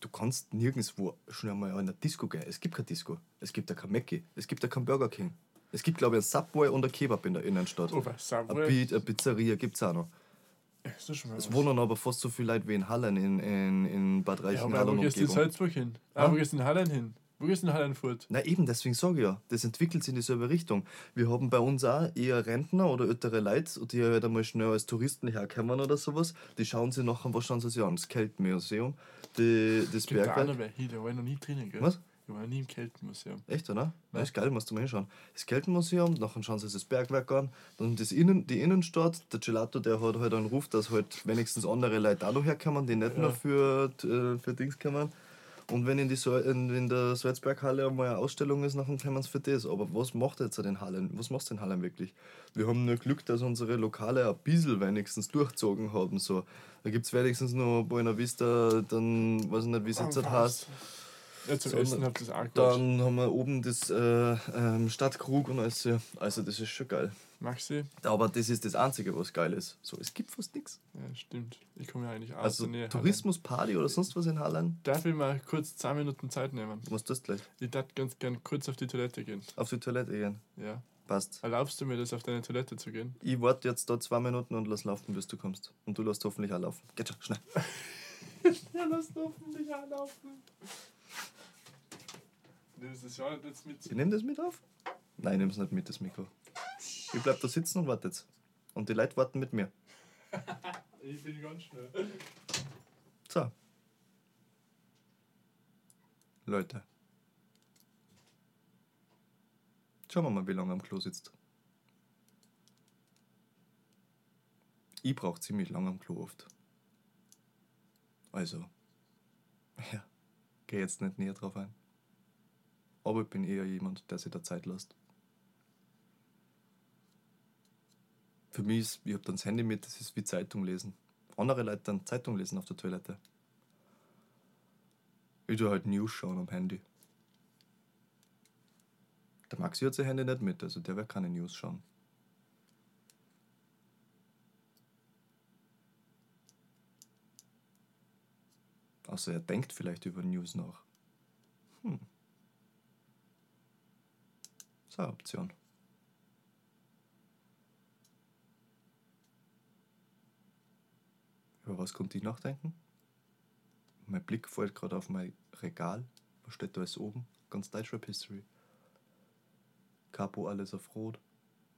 du kannst nirgendwo schon einmal in eine Disco gehen. Es gibt kein Disco. Es gibt da kein Mackie. Es gibt da kein Burger King. Es gibt, glaube ich, ein Subway und ein Kebab in der Innenstadt. Oh, Subway? Eine, Pizzeria gibt es auch noch. Ist das schon mal es wohnen aber fast so viele Leute wie in Hallen, in, in, in Bad Reichenhall ja, aber wo gehst du in Salzburg hin? Ah, wo gehst du in Hallen hin? Wo gehst du in Hallenfurt? Na eben, deswegen sage ich ja, das entwickelt sich in dieselbe Richtung. Wir haben bei uns auch eher Rentner oder ältere Leute, die halt einmal schnell als Touristen herkommen oder sowas. Die schauen sich nachher, was schauen sie sich an? Das Keltmuseum, die, das Bergwerk. Da war ich noch nie drinnen, gell? Was? Ich war nie im Keltenmuseum. Echt, oder? Ja. ist geil, musst du mal hinschauen. Das Keltenmuseum, nachher schauen sie sich das Bergwerk an, dann das Innen, die Innenstadt. Der Gelato, der hat halt einen Ruf, dass halt wenigstens andere Leute noch herkommen, die nicht ja. nur für, äh, für Dings kommen. Und wenn in, die so in, in der Salzberghalle einmal eine Ausstellung ist, dann kommen sie für das. Aber was macht jetzt den Hallen? Was macht den Hallen wirklich? Wir haben nur Glück, dass unsere Lokale ein bisschen wenigstens durchzogen haben. So. Da gibt es wenigstens noch Buena Vista, dann weiß ich nicht, wie es jetzt heißt. Ja, zum so, Essen habt ihr das auch Dann haben wir oben das äh, ähm, Stadtkrug und alles. Also, das ist schon geil. Magst du? Aber das ist das Einzige, was geil ist. So, es gibt fast nichts. Ja, stimmt. Ich komme ja eigentlich aus also, der Nähe. Tourismus, Party oder sonst was in Hallen? Darf ich mal kurz 10 Minuten Zeit nehmen? Was das gleich? Ich darf ganz gern kurz auf die Toilette gehen. Auf die Toilette gehen? Ja. Passt. Erlaubst du mir das, auf deine Toilette zu gehen? Ich warte jetzt da zwei Minuten und lass laufen, bis du kommst. Und du lässt hoffentlich auch laufen. Geht schon, schnell. ja, lass hoffentlich auch laufen. Nimmst du das ja jetzt mit? Ich nehme das mit auf? Nein, ich nehme es nicht mit, das Mikro. Ich bleib da sitzen und warte jetzt. Und die Leute warten mit mir. ich bin ganz schnell. So. Leute. Schauen wir mal, wie lange am Klo sitzt. Ich brauche ziemlich lange am Klo oft. Also, ja, geh jetzt nicht näher drauf ein. Aber ich bin eher jemand, der sich da Zeit lässt. Für mich ist, ich habe dann das Handy mit, das ist wie Zeitung lesen. Andere Leute dann Zeitung lesen auf der Toilette. Ich tue halt News schauen am Handy. Der Maxi hat sein Handy nicht mit, also der wird keine News schauen. Außer er denkt vielleicht über News nach. Hm. So eine Option. Über was konnte ich nachdenken? Mein Blick fällt gerade auf mein Regal. Was steht da alles oben? Ganz Deutschrap History. Capo alles auf Rot.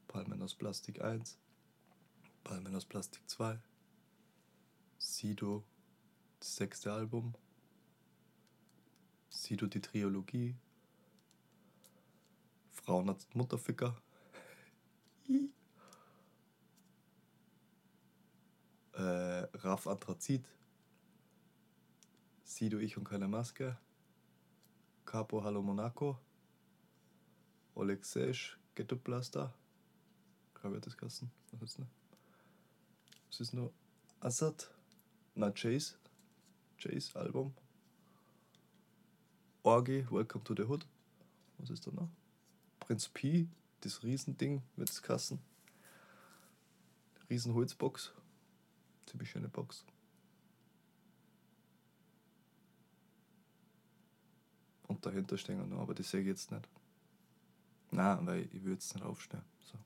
Palmen aus Plastik 1. Palmen aus Plastik 2. Sido, das sechste Album. Sido die Trilogie. Frauenarzt Mutterficker. Äh, Raff Anthrazit. Sido, ich und keine Maske. Capo, Hallo Monaco. Oleg Sesh, Ghetto Blaster. Glaube das. Was ist noch? Was ist noch? Assad. Na, Chase. Chase Album. Orgi, Welcome to the Hood. Was ist da noch? Prinz P, das Riesending mit das Kassen. Riesenholzbox. Ziemlich schöne Box. Und dahinter stehen noch, aber die sehe ich jetzt nicht. Nein, weil ich würde jetzt nicht aufstehen. So.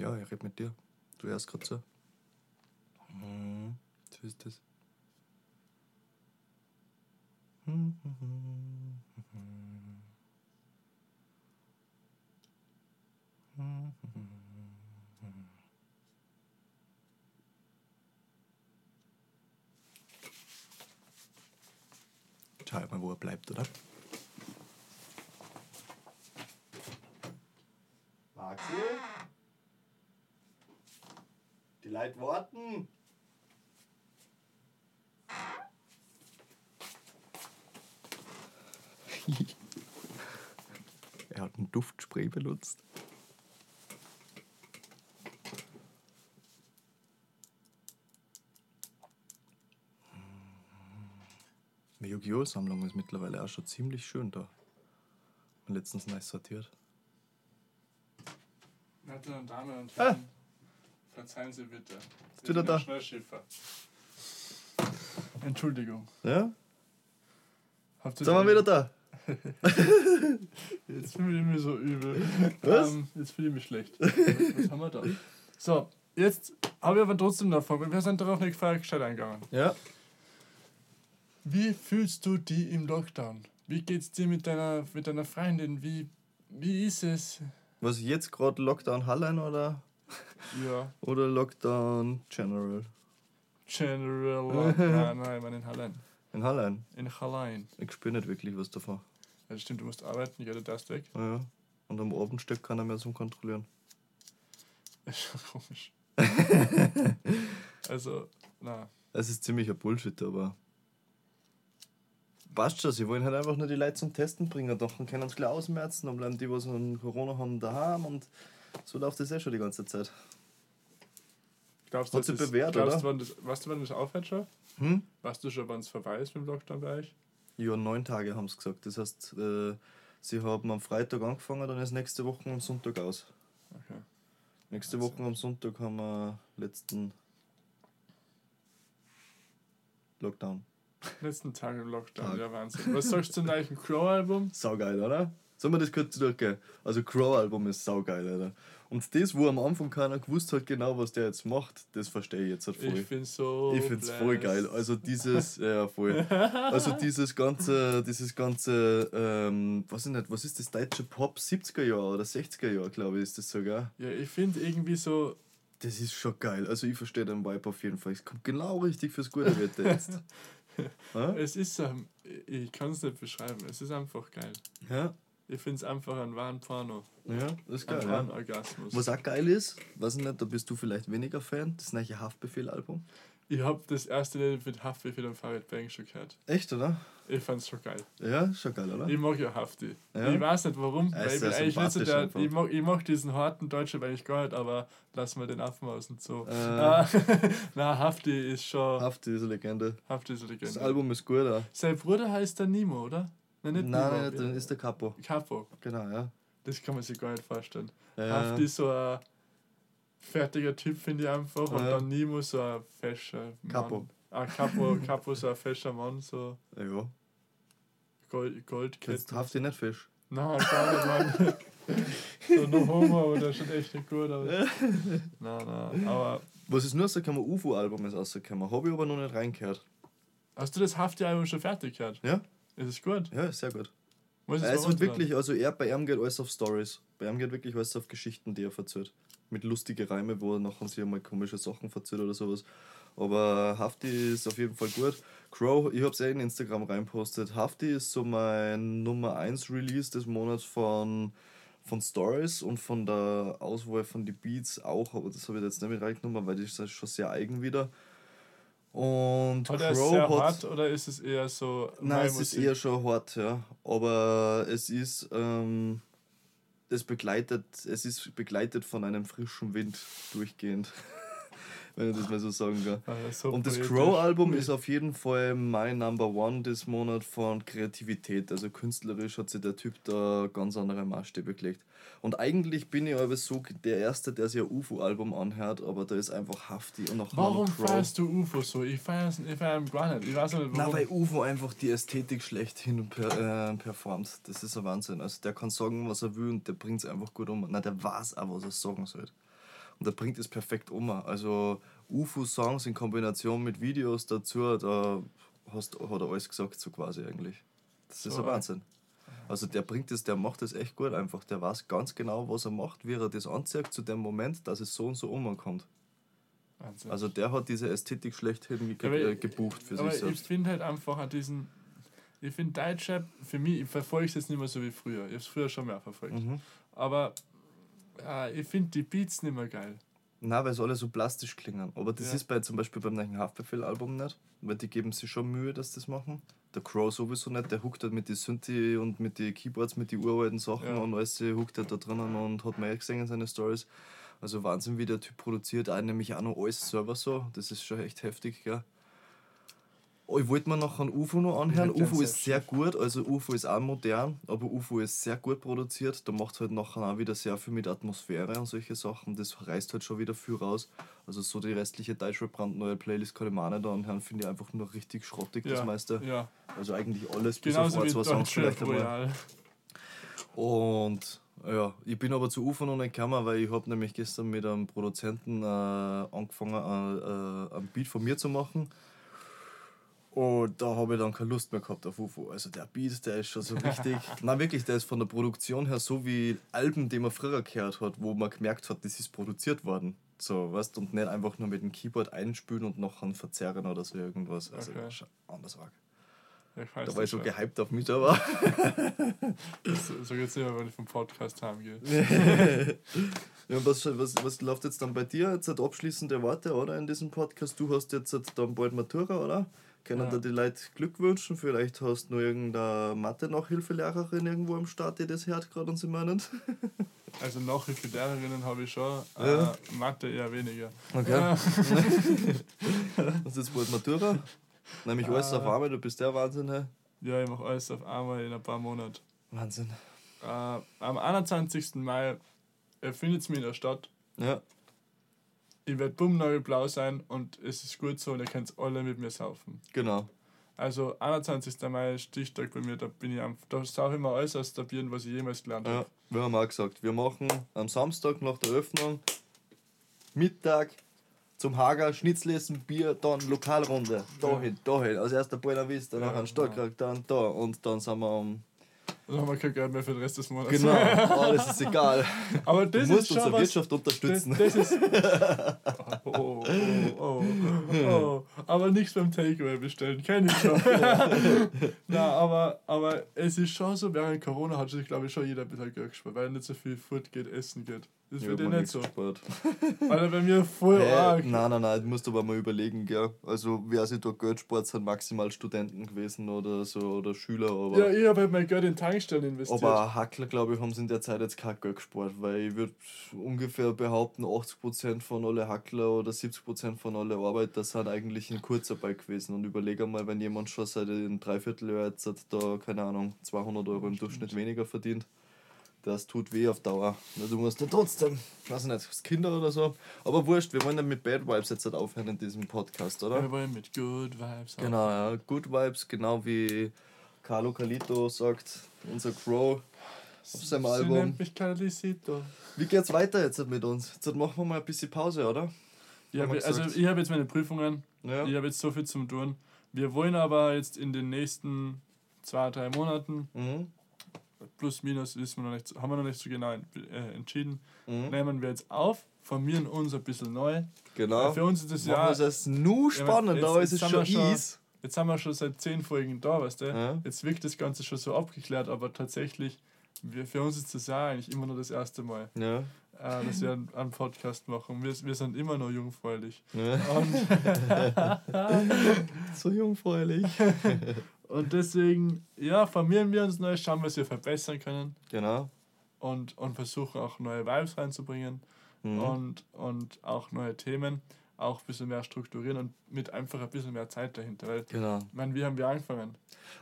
Ja, ich rede mit dir. Du hörst gerade so. Hm, so ist das. Hm, hm, hm, hm, Schau mal, wo er bleibt, oder? Maxi? Die Leute warten. er hat einen Duftspray benutzt. Die Yu-Gi-Oh! Sammlung ist mittlerweile auch schon ziemlich schön da. Letztens nice sortiert. Werte und Damen und. Herren, ah. verzeihen Sie bitte. Ist wieder da? Schnellschiffer. Entschuldigung. Ja? Habt ihr Sind wir wieder da? jetzt fühle ich mich so übel. Was? Ähm, jetzt fühle ich mich schlecht. Was, was haben wir da? So, jetzt habe ich aber trotzdem davon, wir sind darauf nicht Frage gestellt eingegangen. Ja. Wie fühlst du dich im Lockdown? Wie geht's dir mit deiner, mit deiner Freundin? Wie, wie ist es? Was jetzt gerade Lockdown Hallein oder? Ja. oder Lockdown General? General. nein, nein, ich meine in Hallein. In Hallein? In Hallein. Ich spüre nicht wirklich was davon. Ja, stimmt, du musst arbeiten, jeder darfst weg. Ja. Und am Abend steckt keiner mehr zum Kontrollieren. Das ist schon komisch. also, na. Es ist ziemlich ein Bullshit, aber passt schon. Sie wollen halt einfach nur die Leute zum Testen bringen. Doch dann können sie gleich ausmerzen, dann bleiben die, was an Corona haben, daheim und so läuft das eh schon die ganze Zeit. Glaubst du, Hat sich bewährt, glaubst, oder? Das, weißt du, wann das aufhört schon? Hm? Weißt du schon, wann es vorbei ist mit dem Lockdown bei euch? Ja, neun Tage haben sie gesagt. Das heißt, äh, sie haben am Freitag angefangen, dann ist nächste Woche am Sonntag aus. Okay. Nächste Woche am Sonntag haben wir letzten Lockdown. Letzten Tag im Lockdown, ja Wahnsinn. Was sagst du zum neuen Crow-Album? Saugeil, oder? Sollen wir das kurz durchgehen? Also Crow-Album ist saugeil, oder? Und das, wo am Anfang keiner gewusst hat genau, was der jetzt macht, das verstehe ich jetzt halt voll. Ich find's so. Ich find's voll geil. Also dieses, ja voll. Also dieses ganze, dieses ganze, ähm, weiß ich nicht, was ist das deutsche Pop 70er Jahr oder 60er Jahr, glaube ich, ist das sogar. Ja, ich finde irgendwie so. Das ist schon geil. Also ich verstehe den Vibe auf jeden Fall. Es kommt genau richtig fürs gute Wetter jetzt. es ist, ähm, ich kann es nicht beschreiben, es ist einfach geil. Ja. Ich finde es einfach ein wahren Porno. Ja, das ist geil. Ein wahren ja. Orgasmus. Was auch geil ist, weiß ich nicht, da bist du vielleicht weniger Fan, das neue Haftbefehl-Album. Ich habe das erste Lied mit Haftbefehl und Farid Bang schon gehört. Echt, oder? Ich fand's schon geil. Ja, schon geil, oder? Ich mag ja Hafti. Ja. Ich weiß nicht warum, weil ich nicht so der. Ich mag, ich mag diesen harten Deutschen eigentlich gar nicht, aber lass mal den Affen aus und so. Äh. Ah, na, Hafti ist schon. Hafti ist eine Legende. Hafti ist eine Legende. Das Album ist gut, ja. Sein Bruder heißt der Nemo, oder? Nein, nicht Nein, Nemo. Nein, ist der Capo. Capo. Genau, ja. Das kann man sich gar nicht vorstellen. Ja. Hafti ist so ein fertiger Typ, finde ich einfach. Und dann Nemo so ein fescher. Capo. Ah, Capo, Capo so ein fescher Mann, so. Ja. Gold, Goldkette. Jetzt habt ihr nicht Fisch. Nein, gar nicht, Mann. so noch Homo, aber der schaut echt nicht gut aus. nein, nein, aber. Was ist nur rausgekommen? UFO-Album ist rausgekommen. Habe ich aber noch nicht reingehört. Hast du das Hafti-Album schon fertig gehört? Ja. Ist es gut? Ja, ist sehr gut. Was ist es wird wirklich, also er, bei ihm geht alles auf Stories. Bei ihm geht wirklich alles auf Geschichten, die er verzählt. Mit lustigen Reime, wo er nachher sich einmal komische Sachen verzählt oder sowas. Aber Hafti ist auf jeden Fall gut. Crow, ich habe es eh in Instagram reinpostet. Hafti ist so mein Nummer 1 Release des Monats von von Stories und von der Auswahl von den Beats auch, aber das habe ich jetzt nicht mit reingenommen, weil das ist schon sehr eigen wieder. Und hat er sehr hat, hart oder ist es eher so. Nein, es Musik? ist eher schon hart, ja. Aber es ist. Ähm, es begleitet, es ist begleitet von einem frischen Wind durchgehend. wenn ich das mal so sagen kann. Ah, so und das Crow-Album ist auf jeden Fall mein Number One des Monat von Kreativität. Also künstlerisch hat sich der Typ da ganz andere Maßstäbe gelegt. Und eigentlich bin ich aber so der Erste, der sich ein UFO-Album anhört, aber da ist einfach haftig und auch Warum feierst du UFO so? Ich feiere ich feier gar nicht. Ich weiß nicht warum. Na, weil UFO einfach die Ästhetik schlechthin per, äh, performt. Das ist ein Wahnsinn. Also der kann sagen, was er will und der bringt es einfach gut um. Na, der weiß auch, was er sagen soll. Und der bringt es perfekt um. Also UFO-Songs in Kombination mit Videos dazu, da hast, hat er alles gesagt, so quasi eigentlich. Das ist so, ein Wahnsinn. Also der bringt es, der macht das echt gut einfach. Der weiß ganz genau, was er macht, wie er das anzeigt zu dem Moment, dass es so und so umkommt. Wahnsinn. Also der hat diese Ästhetik schlechthin ge aber, gebucht für aber sich selbst. Ich finde halt einfach an diesen, ich finde Deutschrap, für mich, ich verfolge es jetzt nicht mehr so wie früher. Ich habe es früher schon mehr verfolgt. Mhm. Aber äh, ich finde die Beats nicht mehr geil. Na, weil es alle so plastisch klingen. Aber das ja. ist bei zum Beispiel beim neuen Haftbefehl-Album nicht, weil die geben sich schon Mühe, dass das machen. Der Crow sowieso nicht, der huckt halt mit den Synthi und mit den Keyboards, mit den uralten Sachen ja. und alles huckt halt da drinnen und hat mehr gesehen in seine Stories. Also Wahnsinn, wie der Typ produziert, auch nämlich auch noch alles selber so. Das ist schon echt heftig, gell. Oh, ich wollte mir noch ein UFO noch anhören. UFO ist sehr gut, also UFO ist auch modern, aber UFO ist sehr gut produziert. Da macht halt nachher auch wieder sehr viel mit Atmosphäre und solche Sachen. Das reißt halt schon wieder viel raus. Also so die restliche Deutschrap brandneue Playlist kann ich mir auch nicht anhören, finde ich einfach nur richtig schrottig, ja, das meiste. Ja. Also eigentlich alles bis Genauso auf ein, zwei Songs vielleicht einmal. Und ja, ich bin aber zu UFO noch nicht gekommen, weil ich habe nämlich gestern mit einem Produzenten äh, angefangen, äh, äh, ein Beat von mir zu machen und da habe ich dann keine Lust mehr gehabt auf UFO. Also der Beat, der ist schon so richtig. Nein, wirklich, der ist von der Produktion her so wie Alben, die man früher gehört hat, wo man gemerkt hat, das ist produziert worden. So, weißt und nicht einfach nur mit dem Keyboard einspülen und noch ein verzerren oder so irgendwas. Also okay. anders war. da war ich so schon. gehypt auf mich, aber. so, es immer, wenn ich vom Podcast heimgehe. ja, was, was, was läuft jetzt dann bei dir? Jetzt hat abschließende Worte, oder? In diesem Podcast. Du hast jetzt dann bald Matura, oder? Können ja. da die Leute Glück wünschen? Vielleicht hast du noch irgendeine Mathe-Nachhilfelehrerin irgendwo am Start, die das hört gerade und sie meinen. Also Nachhilfelehrerinnen habe ich schon, ja. äh, Mathe eher weniger. Okay. Ja. du jetzt bald Matura? Nämlich alles äh, auf einmal, du bist der Wahnsinn, hey? Ja, ich mache alles auf einmal in ein paar Monaten. Wahnsinn. Äh, am 21. Mai erfindet es mich in der Stadt. Ja ich werde bummnagelblau sein und es ist gut so und ihr könnt alle mit mir saufen. Genau. Also 21. Mai Stichtag bei mir, da bin ich am, da saufe ich mir alles aus der Bieren, was ich jemals gelernt habe. Ja, wir haben auch gesagt, wir machen am Samstag nach der Öffnung Mittag zum Hager, Schnitzel Bier, dann Lokalrunde. Dahin, ja. dahin. Als erster Buena Vista, ja, ein Stockwerk, dann da und dann sind wir um dann haben wir kein Geld mehr für den Rest des Monats. Genau, alles ist egal. Aber das du musst ist unsere Wirtschaft unterstützen. Das, das ist, oh, oh, oh, oh, Aber nichts beim Takeaway bestellen, kenne ich schon. Na, aber, aber es ist schon so, während Corona hat sich, glaube ich, schon jeder ein bisschen Geld gespart, weil nicht so viel Food geht, Essen geht. Das wird ja nicht so. Gespart. Weil bei mir voll hey, arg. Nein, nein, nein, du musst aber mal überlegen, gell. Also, wer sich da Geld spart, sind maximal Studenten gewesen oder so oder Schüler. Aber ja, ich habe halt mein Geld in Tankstellen investiert. Aber Hackler, glaube ich, haben sie in der Zeit jetzt kein Geld gespart, weil ich würde ungefähr behaupten, 80% von alle Hackler oder 70% von alle Arbeiter sind eigentlich in Kurzarbeit gewesen. Und überlege mal, wenn jemand schon seit einem Dreivierteljahr jetzt da, keine Ahnung, 200 Euro im Durchschnitt weniger verdient das tut weh auf Dauer. Du musst ja trotzdem, ich weiß nicht, das Kinder oder so. Aber wurscht, wir wollen ja mit Bad Vibes jetzt halt aufhören in diesem Podcast, oder? Wir wollen mit Good Vibes aufhören. Genau, ja, Good Vibes, genau wie Carlo Calito sagt, unser Crow auf seinem Sie Album. nennt mich Carlicito. Wie geht's weiter jetzt mit uns? Jetzt machen wir mal ein bisschen Pause, oder? Ich hab, also ich habe jetzt meine Prüfungen, ja. ich habe jetzt so viel zum tun. Wir wollen aber jetzt in den nächsten zwei, drei Monaten mhm plus minus wissen wir noch nicht, haben wir noch nicht so genau äh, entschieden. Mhm. Nehmen wir jetzt auf, formieren uns ein bisschen neu. Genau. Äh, für uns ist das ja. Das ist nur spannend, aber es ist schon easy. Jetzt haben wir schon seit zehn Folgen da, weißt du? Ja. Jetzt wirkt das Ganze schon so abgeklärt, aber tatsächlich wir, für uns ist das ja eigentlich immer nur das erste Mal. Ja. Äh, dass wir einen, einen, Podcast machen. Wir, wir sind immer noch jungfräulich. So jungfräulich. und deswegen, ja, formieren wir uns neu, schauen, was wir verbessern können. Genau. Und, und versuchen auch neue Vibes reinzubringen mhm. und, und auch neue Themen auch ein bisschen mehr strukturieren und mit einfach ein bisschen mehr Zeit dahinter. Weil, genau. Ich meine, wie haben wir angefangen?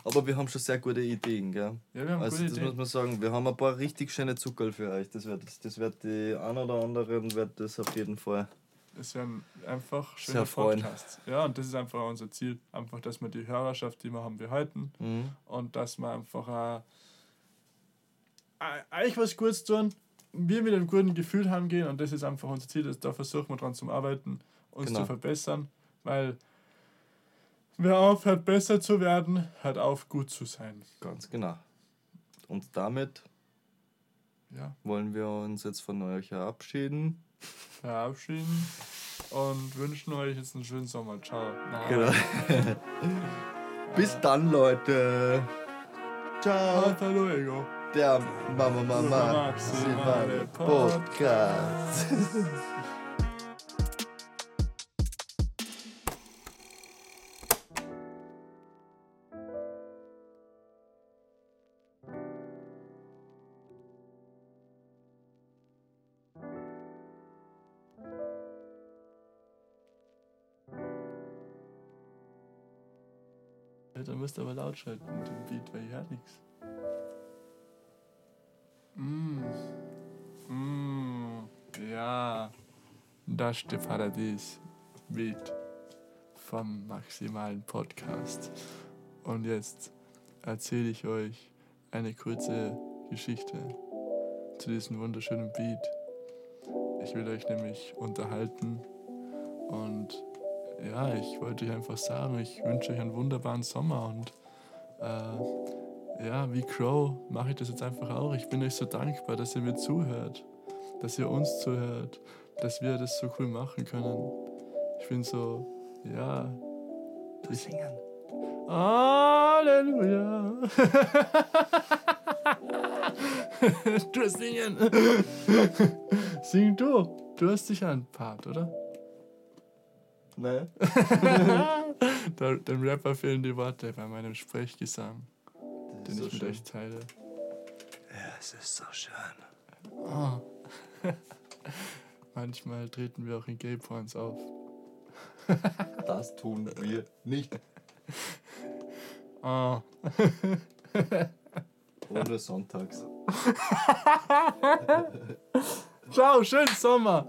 Aber wir haben schon sehr gute Ideen, gell? Ja, wir haben also, gute das Ideen. muss man sagen. Wir haben ein paar richtig schöne Zuckerl für euch. Das wird, das wird die ein oder anderen wird das auf jeden Fall. Das werden einfach schöne Podcasts. Ja, und das ist einfach unser Ziel. Einfach, dass wir die Hörerschaft, die wir haben, behalten. Mhm. Und dass wir einfach äh, eigentlich was Gutes tun, wir mit einem guten Gefühl heimgehen und das ist einfach unser Ziel. Da versuchen wir dran zu arbeiten uns genau. zu verbessern, weil wer aufhört, besser zu werden, hört auf, gut zu sein. Ganz genau. Und damit ja. wollen wir uns jetzt von euch verabschieden. Verabschieden und wünschen euch jetzt einen schönen Sommer. Ciao. Genau. Bis dann, Leute. Ciao. Hasta luego. Der Mama Mama Maximale Podcast. Ihr aber laut schalten mit dem Beat, weil ich hört nichts. Mm. Mm. Ja. Das ist der Paradies. Beat vom maximalen Podcast. Und jetzt erzähle ich euch eine kurze Geschichte zu diesem wunderschönen Beat. Ich will euch nämlich unterhalten und ja, ich wollte euch einfach sagen, ich wünsche euch einen wunderbaren Sommer und äh, ja, wie Crow mache ich das jetzt einfach auch. Ich bin euch so dankbar, dass ihr mir zuhört, dass ihr uns zuhört, dass wir das so cool machen können. Ich bin so, ja. Du ich, singen. Halleluja. du singen. Sing du. Du hast sicher einen Part, oder? Nee. Dem Rapper fehlen die Worte bei meinem Sprechgesang, den so ich mit schön. euch teile. Ja, es ist so schön. Oh. Manchmal treten wir auch in Gay Points auf. das tun wir nicht. Oh. Ohne sonntags. Ciao, schönen Sommer.